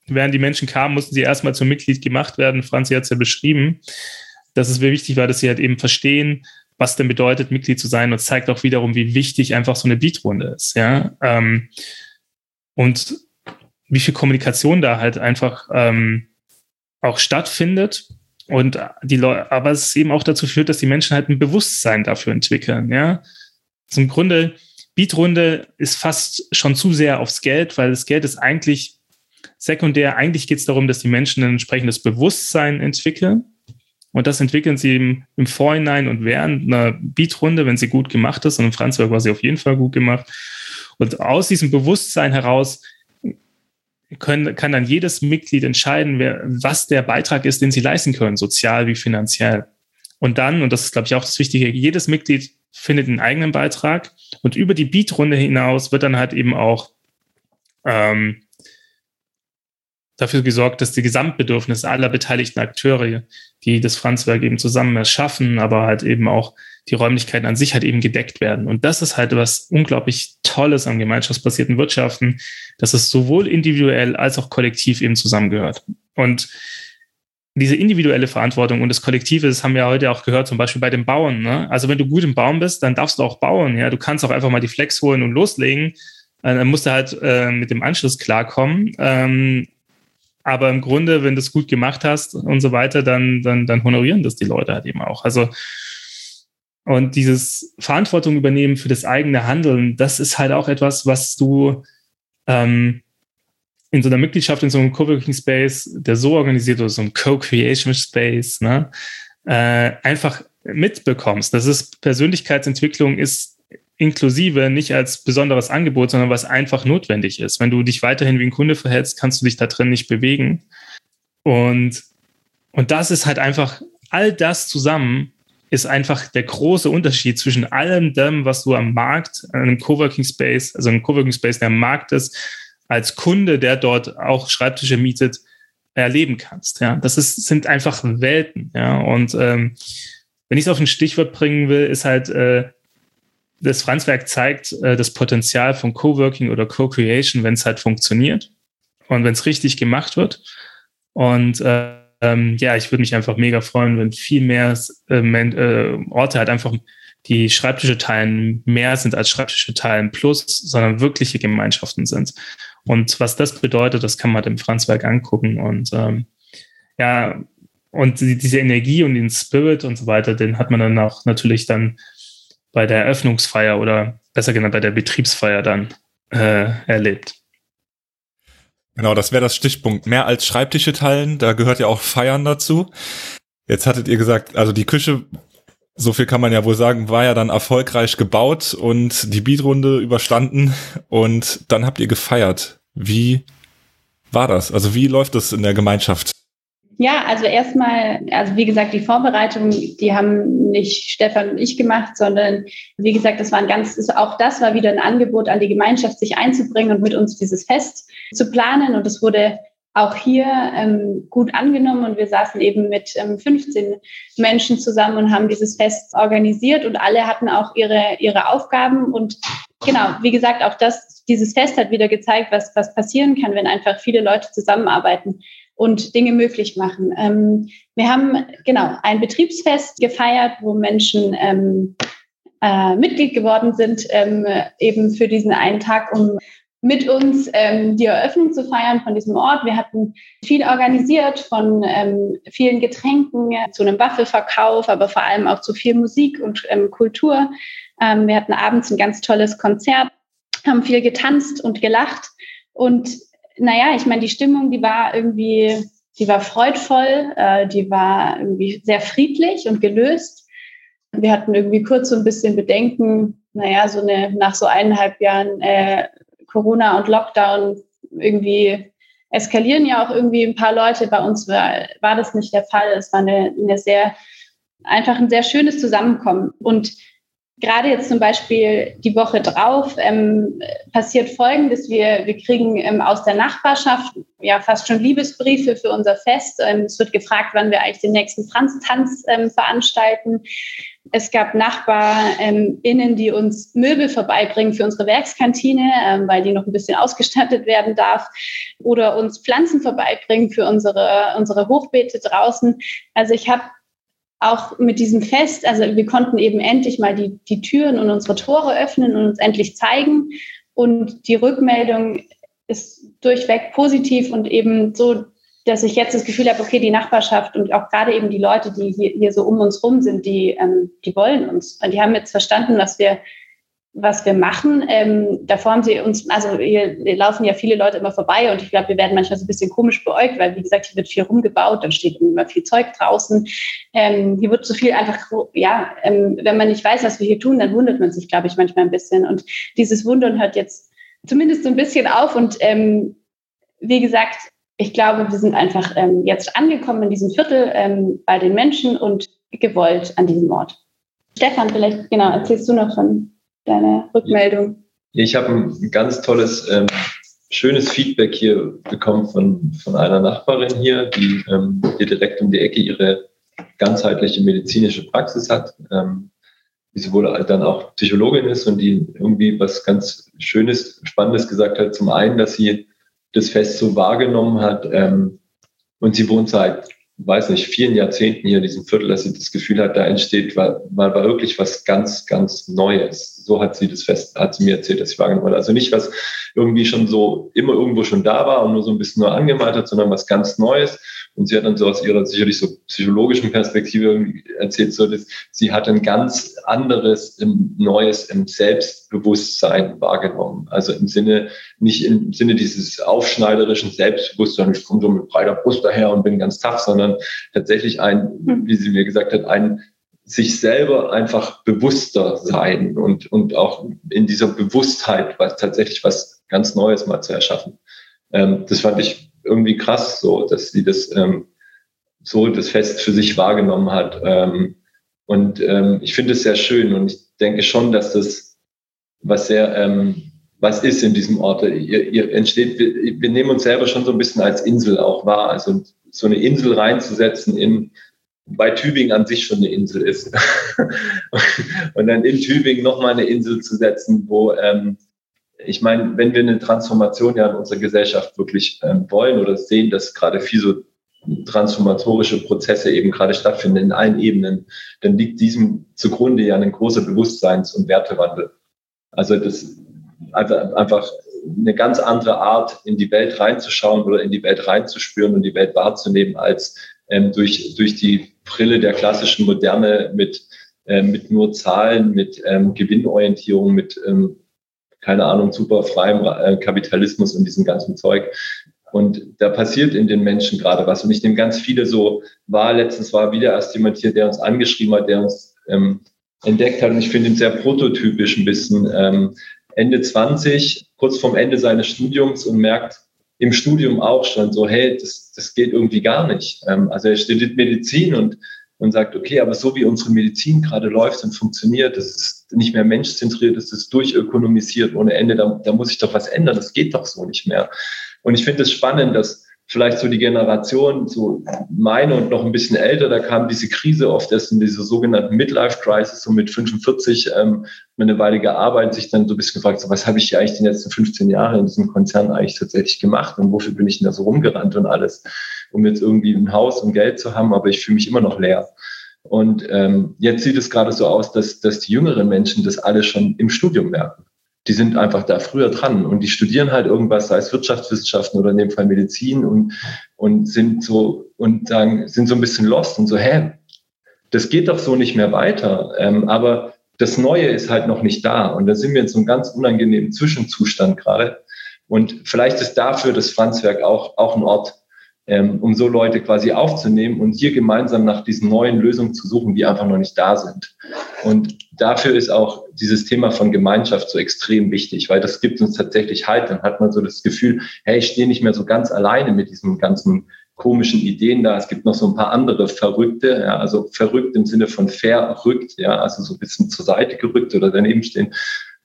Während die Menschen kamen, mussten sie erstmal zum Mitglied gemacht werden. Franzi hat es ja beschrieben, dass es mir wichtig war, dass sie halt eben verstehen, was denn bedeutet, Mitglied zu sein und zeigt auch wiederum, wie wichtig einfach so eine Beatrunde ist, ja. Ähm, und wie viel Kommunikation da halt einfach ähm, auch stattfindet. Und die Leute, aber es eben auch dazu führt, dass die Menschen halt ein Bewusstsein dafür entwickeln, ja. Also Grunde, Beatrunde ist fast schon zu sehr aufs Geld, weil das Geld ist eigentlich sekundär. Eigentlich geht es darum, dass die Menschen ein entsprechendes Bewusstsein entwickeln und das entwickeln sie im, im Vorhinein und während einer Beatrunde, wenn sie gut gemacht ist. Und im Franzwerk war sie auf jeden Fall gut gemacht. Und aus diesem Bewusstsein heraus können, kann dann jedes Mitglied entscheiden, wer, was der Beitrag ist, den sie leisten können, sozial wie finanziell. Und dann, und das ist, glaube ich, auch das Wichtige, jedes Mitglied findet einen eigenen Beitrag. Und über die Beatrunde hinaus wird dann halt eben auch ähm, dafür gesorgt, dass die Gesamtbedürfnisse aller beteiligten Akteure, die das Franzwerk eben zusammen erschaffen, aber halt eben auch die Räumlichkeiten an sich halt eben gedeckt werden. Und das ist halt was unglaublich Tolles am gemeinschaftsbasierten Wirtschaften, dass es sowohl individuell als auch kollektiv eben zusammengehört. Und diese individuelle Verantwortung und das Kollektive, das haben wir heute auch gehört, zum Beispiel bei dem Bauen. Ne? Also wenn du gut im Bauen bist, dann darfst du auch bauen. Ja, du kannst auch einfach mal die Flex holen und loslegen. Äh, dann musst du halt äh, mit dem Anschluss klarkommen. Ähm, aber im Grunde, wenn du es gut gemacht hast und so weiter, dann, dann, dann honorieren das die Leute halt eben auch. Also, und dieses Verantwortung übernehmen für das eigene Handeln, das ist halt auch etwas, was du ähm, in so einer Mitgliedschaft, in so einem Coworking Space, der so organisiert oder so einem Co-Creation Space, ne, äh, einfach mitbekommst. Das ist Persönlichkeitsentwicklung ist inklusive nicht als besonderes Angebot, sondern was einfach notwendig ist. Wenn du dich weiterhin wie ein Kunde verhältst, kannst du dich da drin nicht bewegen. Und, und das ist halt einfach, all das zusammen ist einfach der große Unterschied zwischen allem dem, was du am Markt, einem Coworking Space, also einem Coworking Space, der am Markt ist, als Kunde, der dort auch Schreibtische mietet, erleben kannst. Ja, das ist, sind einfach Welten. Ja, und ähm, wenn ich es auf ein Stichwort bringen will, ist halt, äh, das Franzwerk zeigt äh, das Potenzial von Coworking oder Co-Creation, wenn es halt funktioniert und wenn es richtig gemacht wird. Und äh, ähm, ja, ich würde mich einfach mega freuen, wenn viel mehr äh, äh, Orte halt einfach die Schreibtische teilen mehr sind als Schreibtische teilen plus, sondern wirkliche Gemeinschaften sind. Und was das bedeutet, das kann man dem Franzwerk angucken. Und ähm, ja, und diese Energie und den Spirit und so weiter, den hat man dann auch natürlich dann bei der Eröffnungsfeier oder besser genannt bei der Betriebsfeier dann äh, erlebt. Genau, das wäre das Stichpunkt. Mehr als Schreibtische teilen, da gehört ja auch Feiern dazu. Jetzt hattet ihr gesagt, also die Küche, so viel kann man ja wohl sagen, war ja dann erfolgreich gebaut und die Beatrunde überstanden und dann habt ihr gefeiert. Wie war das? Also wie läuft das in der Gemeinschaft? Ja, also erstmal, also wie gesagt, die Vorbereitung, die haben nicht Stefan und ich gemacht, sondern wie gesagt, das war ein ganz, auch das war wieder ein Angebot an die Gemeinschaft, sich einzubringen und mit uns dieses Fest zu planen. Und es wurde auch hier ähm, gut angenommen. Und wir saßen eben mit ähm, 15 Menschen zusammen und haben dieses Fest organisiert. Und alle hatten auch ihre, ihre Aufgaben. Und genau, wie gesagt, auch das, dieses Fest hat wieder gezeigt, was, was passieren kann, wenn einfach viele Leute zusammenarbeiten und Dinge möglich machen. Ähm, wir haben genau ein Betriebsfest gefeiert, wo Menschen ähm, äh, Mitglied geworden sind, ähm, eben für diesen einen Tag, um mit uns ähm, die Eröffnung zu feiern von diesem Ort. Wir hatten viel organisiert von ähm, vielen Getränken zu einem Waffelverkauf, aber vor allem auch zu viel Musik und ähm, Kultur. Ähm, wir hatten abends ein ganz tolles Konzert, haben viel getanzt und gelacht und naja, ich meine, die Stimmung, die war irgendwie, die war freudvoll, äh, die war irgendwie sehr friedlich und gelöst. Wir hatten irgendwie kurz so ein bisschen Bedenken, naja, so eine, nach so eineinhalb Jahren äh, Corona und Lockdown irgendwie eskalieren ja auch irgendwie ein paar Leute. Bei uns war, war das nicht der Fall. Es war eine, eine sehr, einfach ein sehr schönes Zusammenkommen. Und gerade jetzt zum Beispiel die Woche drauf ähm, passiert Folgendes. Wir, wir kriegen ähm, aus der Nachbarschaft ja fast schon Liebesbriefe für unser Fest. Ähm, es wird gefragt, wann wir eigentlich den nächsten Franz-Tanz ähm, veranstalten. Es gab NachbarInnen, ähm, die uns Möbel vorbeibringen für unsere Werkskantine, ähm, weil die noch ein bisschen ausgestattet werden darf. Oder uns Pflanzen vorbeibringen für unsere, unsere Hochbeete draußen. Also ich habe auch mit diesem Fest, also wir konnten eben endlich mal die, die Türen und unsere Tore öffnen und uns endlich zeigen. Und die Rückmeldung ist durchweg positiv und eben so, dass ich jetzt das Gefühl habe, okay, die Nachbarschaft und auch gerade eben die Leute, die hier, hier so um uns rum sind, die, ähm, die wollen uns. Und die haben jetzt verstanden, was wir was wir machen. Ähm, davor haben sie uns, also hier, laufen ja viele Leute immer vorbei und ich glaube, wir werden manchmal so ein bisschen komisch beäugt, weil wie gesagt, hier wird viel rumgebaut, dann steht immer viel Zeug draußen. Ähm, hier wird so viel einfach, ja, ähm, wenn man nicht weiß, was wir hier tun, dann wundert man sich, glaube ich, manchmal ein bisschen. Und dieses Wundern hört jetzt zumindest so ein bisschen auf und ähm, wie gesagt, ich glaube, wir sind einfach ähm, jetzt angekommen in diesem Viertel ähm, bei den Menschen und gewollt an diesem Ort. Stefan, vielleicht, genau, erzählst du noch von deine Rückmeldung? Ich habe ein ganz tolles, ähm, schönes Feedback hier bekommen von, von einer Nachbarin hier, die ähm, hier direkt um die Ecke ihre ganzheitliche medizinische Praxis hat, ähm, die sowohl dann auch Psychologin ist und die irgendwie was ganz Schönes, Spannendes gesagt hat. Zum einen, dass sie das Fest so wahrgenommen hat ähm, und sie wohnt seit weiß nicht, vielen Jahrzehnten hier in diesem Viertel, dass sie das Gefühl hat, da entsteht mal, mal wirklich was ganz, ganz Neues. So hat sie das fest, hat sie mir erzählt, dass sie wahrgenommen hat. Also nicht was irgendwie schon so immer irgendwo schon da war und nur so ein bisschen nur angemalt hat, sondern was ganz Neues. Und sie hat dann so aus ihrer sicherlich so psychologischen Perspektive erzählt, so dass sie hat ein ganz anderes, neues im Selbstbewusstsein wahrgenommen. Also im Sinne, nicht im Sinne dieses aufschneiderischen Selbstbewusstseins, ich komme so mit breiter Brust daher und bin ganz tough, sondern tatsächlich ein, wie sie mir gesagt hat, ein sich selber einfach bewusster sein und, und auch in dieser Bewusstheit was tatsächlich was ganz Neues mal zu erschaffen. Ähm, das fand ich irgendwie krass, so, dass sie das ähm, so das Fest für sich wahrgenommen hat. Ähm, und ähm, ich finde es sehr schön und ich denke schon, dass das was sehr ähm, was ist in diesem Ort. Ihr, ihr entsteht, wir, wir nehmen uns selber schon so ein bisschen als Insel auch wahr. Also so eine Insel reinzusetzen in bei Tübingen an sich schon eine Insel ist. und dann in Tübingen nochmal eine Insel zu setzen, wo, ähm, ich meine, wenn wir eine Transformation ja in unserer Gesellschaft wirklich ähm, wollen oder sehen, dass gerade viel so transformatorische Prozesse eben gerade stattfinden in allen Ebenen, dann liegt diesem zugrunde ja ein großer Bewusstseins- und Wertewandel. Also das einfach, einfach eine ganz andere Art, in die Welt reinzuschauen oder in die Welt reinzuspüren und die Welt wahrzunehmen, als ähm, durch, durch die Brille der klassischen Moderne mit, ähm, mit nur Zahlen, mit ähm, Gewinnorientierung, mit, ähm, keine Ahnung, super freiem äh, Kapitalismus und diesem ganzen Zeug. Und da passiert in den Menschen gerade was. Und ich nehme ganz viele so wahr. Letztens war wieder erst jemand hier, der uns angeschrieben hat, der uns ähm, entdeckt hat. Und ich finde ihn sehr prototypisch ein bisschen. Ähm, Ende 20, kurz vorm Ende seines Studiums und merkt im Studium auch schon so, hey, das, das geht irgendwie gar nicht. Ähm, also er studiert Medizin und, und sagt, okay, aber so wie unsere Medizin gerade läuft und funktioniert, das ist nicht mehr menschzentriert, das ist durchökonomisiert ohne Ende, da, da muss ich doch was ändern, das geht doch so nicht mehr. Und ich finde es spannend, dass vielleicht so die Generation, so meine und noch ein bisschen älter, da kam diese Krise oft erst in diese sogenannten Midlife-Crisis, so mit 45, ähm, eine Weile gearbeitet, sich dann so ein bisschen gefragt, so, was habe ich hier eigentlich die letzten 15 Jahre in diesem Konzern eigentlich tatsächlich gemacht und wofür bin ich denn da so rumgerannt und alles, um jetzt irgendwie ein Haus und Geld zu haben, aber ich fühle mich immer noch leer. Und ähm, jetzt sieht es gerade so aus, dass, dass die jüngeren Menschen das alle schon im Studium merken die sind einfach da früher dran und die studieren halt irgendwas, sei es Wirtschaftswissenschaften oder in dem Fall Medizin und, und sind so und sagen, sind so ein bisschen lost und so, hä, das geht doch so nicht mehr weiter. Ähm, aber das Neue ist halt noch nicht da. Und da sind wir in so einem ganz unangenehmen Zwischenzustand gerade. Und vielleicht ist dafür das Franzwerk auch, auch ein Ort, ähm, um so Leute quasi aufzunehmen und hier gemeinsam nach diesen neuen Lösungen zu suchen, die einfach noch nicht da sind. Und dafür ist auch dieses Thema von Gemeinschaft so extrem wichtig, weil das gibt uns tatsächlich Halt. Dann hat man so das Gefühl, hey, ich stehe nicht mehr so ganz alleine mit diesen ganzen komischen Ideen da. Es gibt noch so ein paar andere Verrückte, ja, also verrückt im Sinne von verrückt, ja, also so ein bisschen zur Seite gerückt oder daneben stehen.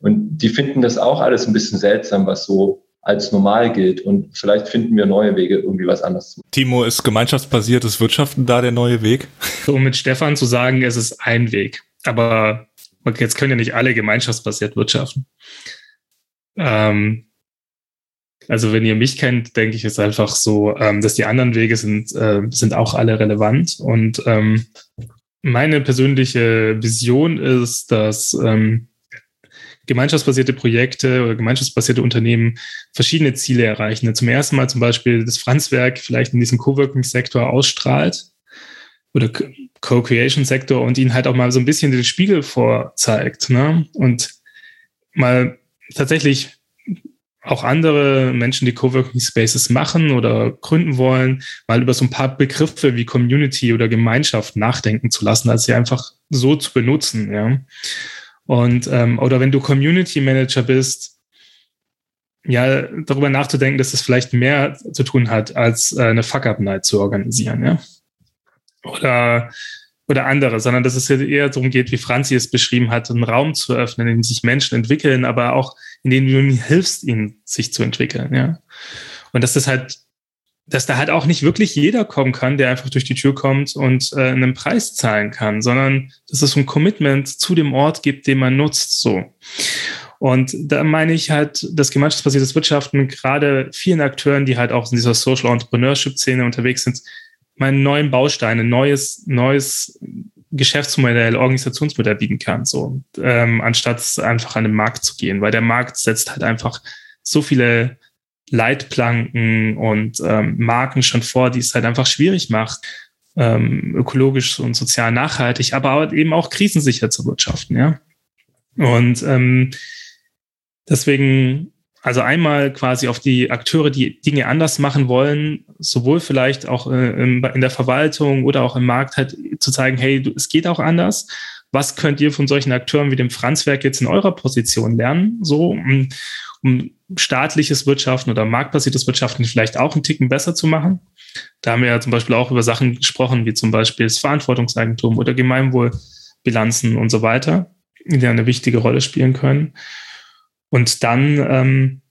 Und die finden das auch alles ein bisschen seltsam, was so als normal gilt. Und vielleicht finden wir neue Wege, irgendwie was anderes zu machen. Timo, ist gemeinschaftsbasiertes Wirtschaften da der neue Weg? Um mit Stefan zu sagen, es ist ein Weg. Aber jetzt können ja nicht alle gemeinschaftsbasiert wirtschaften. Ähm, also wenn ihr mich kennt, denke ich, ist einfach so, ähm, dass die anderen Wege sind, äh, sind auch alle relevant. Und ähm, meine persönliche Vision ist, dass ähm, gemeinschaftsbasierte Projekte oder gemeinschaftsbasierte Unternehmen verschiedene Ziele erreichen. Zum ersten Mal zum Beispiel das Franzwerk vielleicht in diesem Coworking-Sektor ausstrahlt oder Co-Creation-Sektor und ihnen halt auch mal so ein bisschen den Spiegel vorzeigt ne? und mal tatsächlich auch andere Menschen, die Coworking Spaces machen oder gründen wollen, mal über so ein paar Begriffe wie Community oder Gemeinschaft nachdenken zu lassen, als sie einfach so zu benutzen, ja. Und ähm, oder wenn du Community Manager bist, ja, darüber nachzudenken, dass das vielleicht mehr zu tun hat, als äh, eine Fuck-Up-Night zu organisieren, ja. Oder oder andere, sondern dass es eher darum geht, wie Franzi es beschrieben hat, einen Raum zu öffnen, in dem sich Menschen entwickeln, aber auch in dem du ihnen hilfst, ihnen sich zu entwickeln, ja. Und dass das halt, dass da halt auch nicht wirklich jeder kommen kann, der einfach durch die Tür kommt und äh, einen Preis zahlen kann, sondern dass es ein Commitment zu dem Ort gibt, den man nutzt, so. Und da meine ich halt, das gemeinschaftsbasiertes Wirtschaften gerade vielen Akteuren, die halt auch in dieser Social Entrepreneurship Szene unterwegs sind, meinen neuen Baustein, ein neues, neues Geschäftsmodell, Organisationsmodell bieten kann, so, ähm, anstatt einfach an den Markt zu gehen, weil der Markt setzt halt einfach so viele Leitplanken und ähm, Marken schon vor, die es halt einfach schwierig macht, ähm, ökologisch und sozial nachhaltig, aber eben auch krisensicher zu wirtschaften, ja. Und ähm, deswegen also einmal quasi auf die Akteure, die Dinge anders machen wollen, sowohl vielleicht auch äh, in der Verwaltung oder auch im Markt halt zu zeigen, hey, es geht auch anders. Was könnt ihr von solchen Akteuren wie dem Franzwerk jetzt in eurer Position lernen? So, um, staatliches Wirtschaften oder marktbasiertes Wirtschaften vielleicht auch einen Ticken besser zu machen. Da haben wir ja zum Beispiel auch über Sachen gesprochen, wie zum Beispiel das Verantwortungseigentum oder Gemeinwohlbilanzen und so weiter, die eine wichtige Rolle spielen können. Und dann ähm,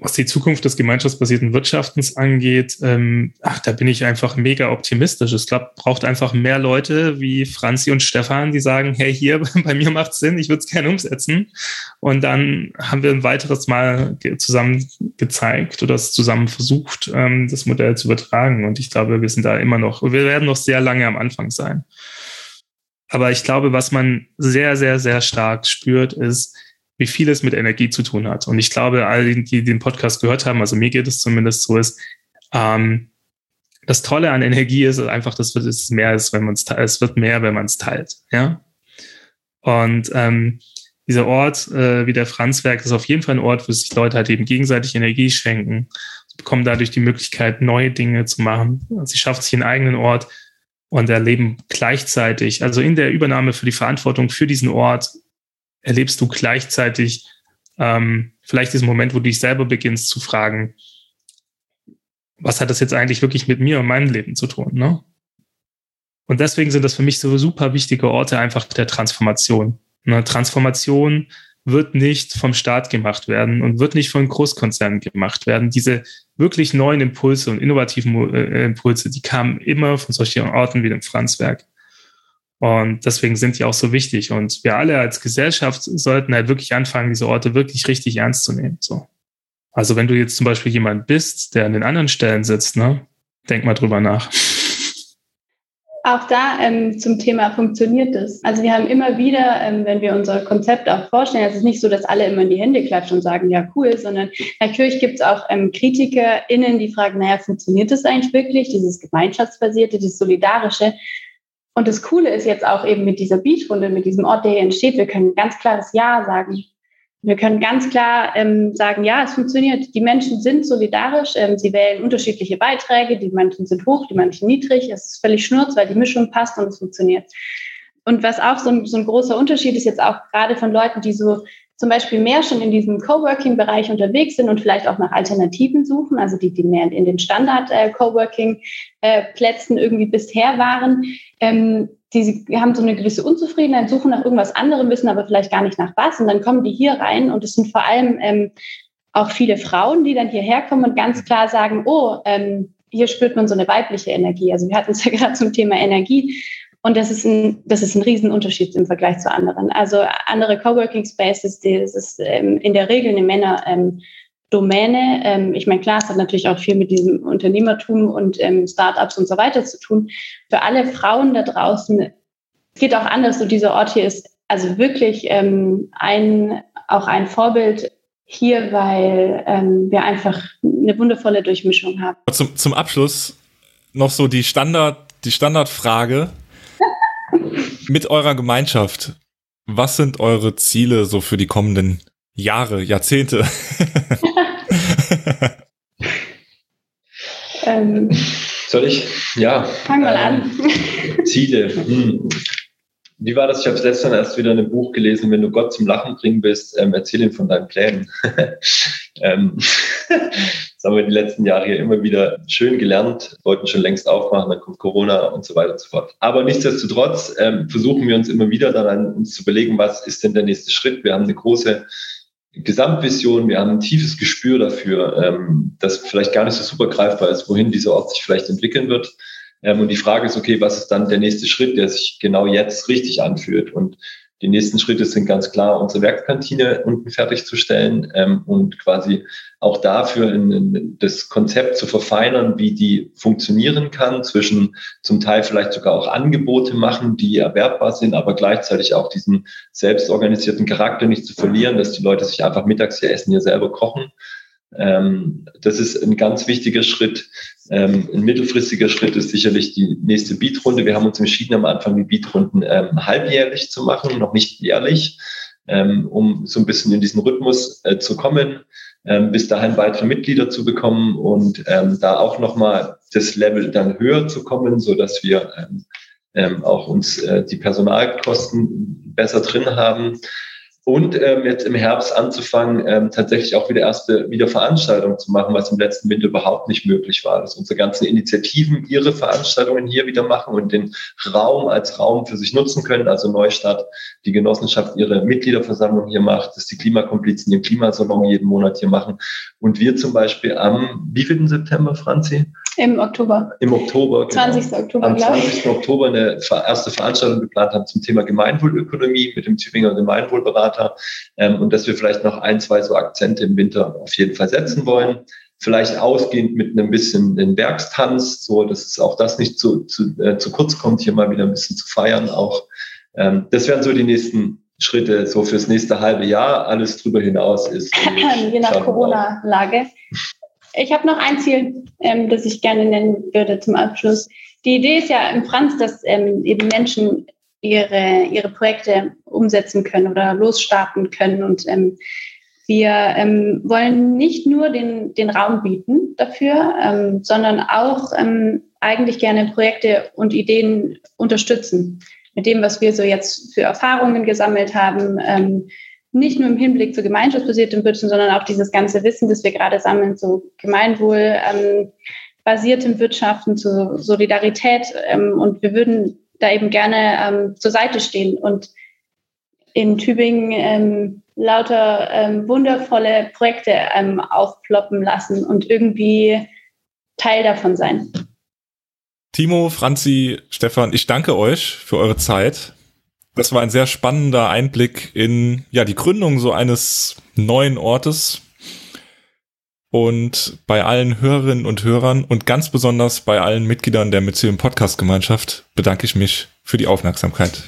was die Zukunft des gemeinschaftsbasierten Wirtschaftens angeht, ähm, ach, da bin ich einfach mega optimistisch. Es braucht einfach mehr Leute wie Franzi und Stefan, die sagen, hey, hier, bei mir macht Sinn, ich würde es gerne umsetzen. Und dann haben wir ein weiteres Mal zusammen gezeigt oder zusammen versucht, ähm, das Modell zu übertragen. Und ich glaube, wir sind da immer noch, wir werden noch sehr lange am Anfang sein. Aber ich glaube, was man sehr, sehr, sehr stark spürt, ist, wie viel es mit Energie zu tun hat. Und ich glaube, all die, den Podcast gehört haben, also mir geht es zumindest so, ist, ähm, das Tolle an Energie ist einfach, dass es mehr ist, wenn man es teilt. Es wird mehr, wenn man es teilt. Ja. Und ähm, dieser Ort, äh, wie der Franzwerk, ist auf jeden Fall ein Ort, wo sich Leute halt eben gegenseitig Energie schenken. Sie bekommen dadurch die Möglichkeit, neue Dinge zu machen. Sie schafft sich einen eigenen Ort und erleben gleichzeitig, also in der Übernahme für die Verantwortung für diesen Ort, erlebst du gleichzeitig ähm, vielleicht diesen Moment, wo du dich selber beginnst zu fragen, was hat das jetzt eigentlich wirklich mit mir und meinem Leben zu tun? Ne? Und deswegen sind das für mich so super wichtige Orte einfach der Transformation. Ne? Transformation wird nicht vom Staat gemacht werden und wird nicht von Großkonzernen gemacht werden. Diese wirklich neuen Impulse und innovativen äh, Impulse, die kamen immer von solchen Orten wie dem Franzwerk. Und deswegen sind die auch so wichtig. Und wir alle als Gesellschaft sollten halt wirklich anfangen, diese Orte wirklich richtig ernst zu nehmen. So. Also wenn du jetzt zum Beispiel jemand bist, der an den anderen Stellen sitzt, ne, denk mal drüber nach. Auch da ähm, zum Thema funktioniert es. Also wir haben immer wieder, ähm, wenn wir unser Konzept auch vorstellen, es ist nicht so, dass alle immer in die Hände klatschen und sagen, ja cool, sondern natürlich gibt es auch ähm, KritikerInnen, die fragen, naja, funktioniert das eigentlich wirklich, dieses gemeinschaftsbasierte, dieses solidarische? Und das Coole ist jetzt auch eben mit dieser Beatrunde, mit diesem Ort, der hier entsteht, wir können ganz klares Ja sagen. Wir können ganz klar ähm, sagen, ja, es funktioniert. Die Menschen sind solidarisch. Ähm, sie wählen unterschiedliche Beiträge. Die manchen sind hoch, die manchen niedrig. Es ist völlig schnurz, weil die Mischung passt und es funktioniert. Und was auch so ein, so ein großer Unterschied ist jetzt auch gerade von Leuten, die so zum Beispiel mehr schon in diesem Coworking-Bereich unterwegs sind und vielleicht auch nach Alternativen suchen, also die, die mehr in den Standard-Coworking-Plätzen irgendwie bisher waren, ähm, die haben so eine gewisse Unzufriedenheit, suchen nach irgendwas anderem, wissen aber vielleicht gar nicht nach was. Und dann kommen die hier rein und es sind vor allem ähm, auch viele Frauen, die dann hierher kommen und ganz klar sagen, oh, ähm, hier spürt man so eine weibliche Energie. Also wir hatten es ja gerade zum Thema Energie. Und das ist ein, das ist ein Riesenunterschied im Vergleich zu anderen. Also andere Coworking Spaces, das ist ähm, in der Regel eine Männer, ähm, Domäne. Ähm, ich meine, klar, es hat natürlich auch viel mit diesem Unternehmertum und ähm, Startups und so weiter zu tun. Für alle Frauen da draußen, es geht auch anders. So dieser Ort hier ist also wirklich ähm, ein, auch ein Vorbild hier, weil ähm, wir einfach eine wundervolle Durchmischung haben. Zum, zum Abschluss noch so die Standard, die Standardfrage mit eurer Gemeinschaft, was sind eure Ziele so für die kommenden Jahre, Jahrzehnte? ähm, Soll ich? Ja. Fang mal an. Ziele. Hm. Wie war das? Ich habe gestern erst wieder ein Buch gelesen, wenn du Gott zum Lachen bringen willst, ähm, erzähl ihm von deinen Plänen. ähm, das haben wir die letzten Jahre hier immer wieder schön gelernt, wollten schon längst aufmachen, dann kommt Corona und so weiter und so fort. Aber nichtsdestotrotz ähm, versuchen wir uns immer wieder daran, uns zu überlegen, was ist denn der nächste Schritt? Wir haben eine große Gesamtvision, wir haben ein tiefes Gespür dafür, ähm, das vielleicht gar nicht so super greifbar ist, wohin dieser Ort sich vielleicht entwickeln wird. Ähm, und die Frage ist, okay, was ist dann der nächste Schritt, der sich genau jetzt richtig anfühlt? Und die nächsten Schritte sind ganz klar, unsere Werkskantine unten fertigzustellen ähm, und quasi auch dafür in, in das Konzept zu verfeinern, wie die funktionieren kann, zwischen zum Teil vielleicht sogar auch Angebote machen, die erwerbbar sind, aber gleichzeitig auch diesen selbstorganisierten Charakter nicht zu verlieren, dass die Leute sich einfach mittags hier essen, hier selber kochen das ist ein ganz wichtiger Schritt. Ähm, ein mittelfristiger Schritt ist sicherlich die nächste Beatrunde. Wir haben uns entschieden, am Anfang die Beatrunden ähm, halbjährlich zu machen, noch nicht jährlich, ähm, um so ein bisschen in diesen Rhythmus äh, zu kommen, ähm, bis dahin weitere Mitglieder zu bekommen und ähm, da auch nochmal das Level dann höher zu kommen, so dass wir auch uns äh, die Personalkosten besser drin haben und ähm, jetzt im Herbst anzufangen, ähm, tatsächlich auch wieder erste wieder Veranstaltungen zu machen, was im letzten Winter überhaupt nicht möglich war. Dass unsere ganzen Initiativen ihre Veranstaltungen hier wieder machen und den Raum als Raum für sich nutzen können. Also Neustadt, die Genossenschaft ihre Mitgliederversammlung hier macht, dass die Klimakomplizen ihren Klimasalon jeden Monat hier machen. Und wir zum Beispiel am wievielten September, Franzi? Im Oktober. Im Oktober. 20. Genau. Oktober, Am 20. Oktober eine erste Veranstaltung geplant haben zum Thema Gemeinwohlökonomie mit dem Tübinger Gemeinwohlberater ähm, und dass wir vielleicht noch ein, zwei so Akzente im Winter auf jeden Fall setzen wollen. Vielleicht ausgehend mit einem bisschen den Werkstanz, so dass es auch das nicht zu, zu, äh, zu kurz kommt, hier mal wieder ein bisschen zu feiern. Auch ähm, das wären so die nächsten Schritte so fürs nächste halbe Jahr. Alles drüber hinaus ist. Je nach Corona-Lage. Ich habe noch ein Ziel, ähm, das ich gerne nennen würde zum Abschluss. Die Idee ist ja im Franz, dass ähm, eben Menschen ihre, ihre Projekte umsetzen können oder losstarten können. Und ähm, wir ähm, wollen nicht nur den, den Raum bieten dafür, ähm, sondern auch ähm, eigentlich gerne Projekte und Ideen unterstützen. Mit dem, was wir so jetzt für Erfahrungen gesammelt haben, ähm, nicht nur im Hinblick zu gemeinschaftsbasiertem Wirtschaften, sondern auch dieses ganze Wissen, das wir gerade sammeln, zu Gemeinwohl, ähm, Wirtschaften, zu Solidarität. Ähm, und wir würden da eben gerne ähm, zur Seite stehen und in Tübingen lauter wundervolle Projekte aufploppen lassen und irgendwie Teil davon sein. Timo, Franzi, Stefan, ich danke euch für eure Zeit. Das war ein sehr spannender Einblick in ja die Gründung so eines neuen Ortes. Und bei allen Hörerinnen und Hörern und ganz besonders bei allen Mitgliedern der Mycelium Podcast Gemeinschaft bedanke ich mich für die Aufmerksamkeit.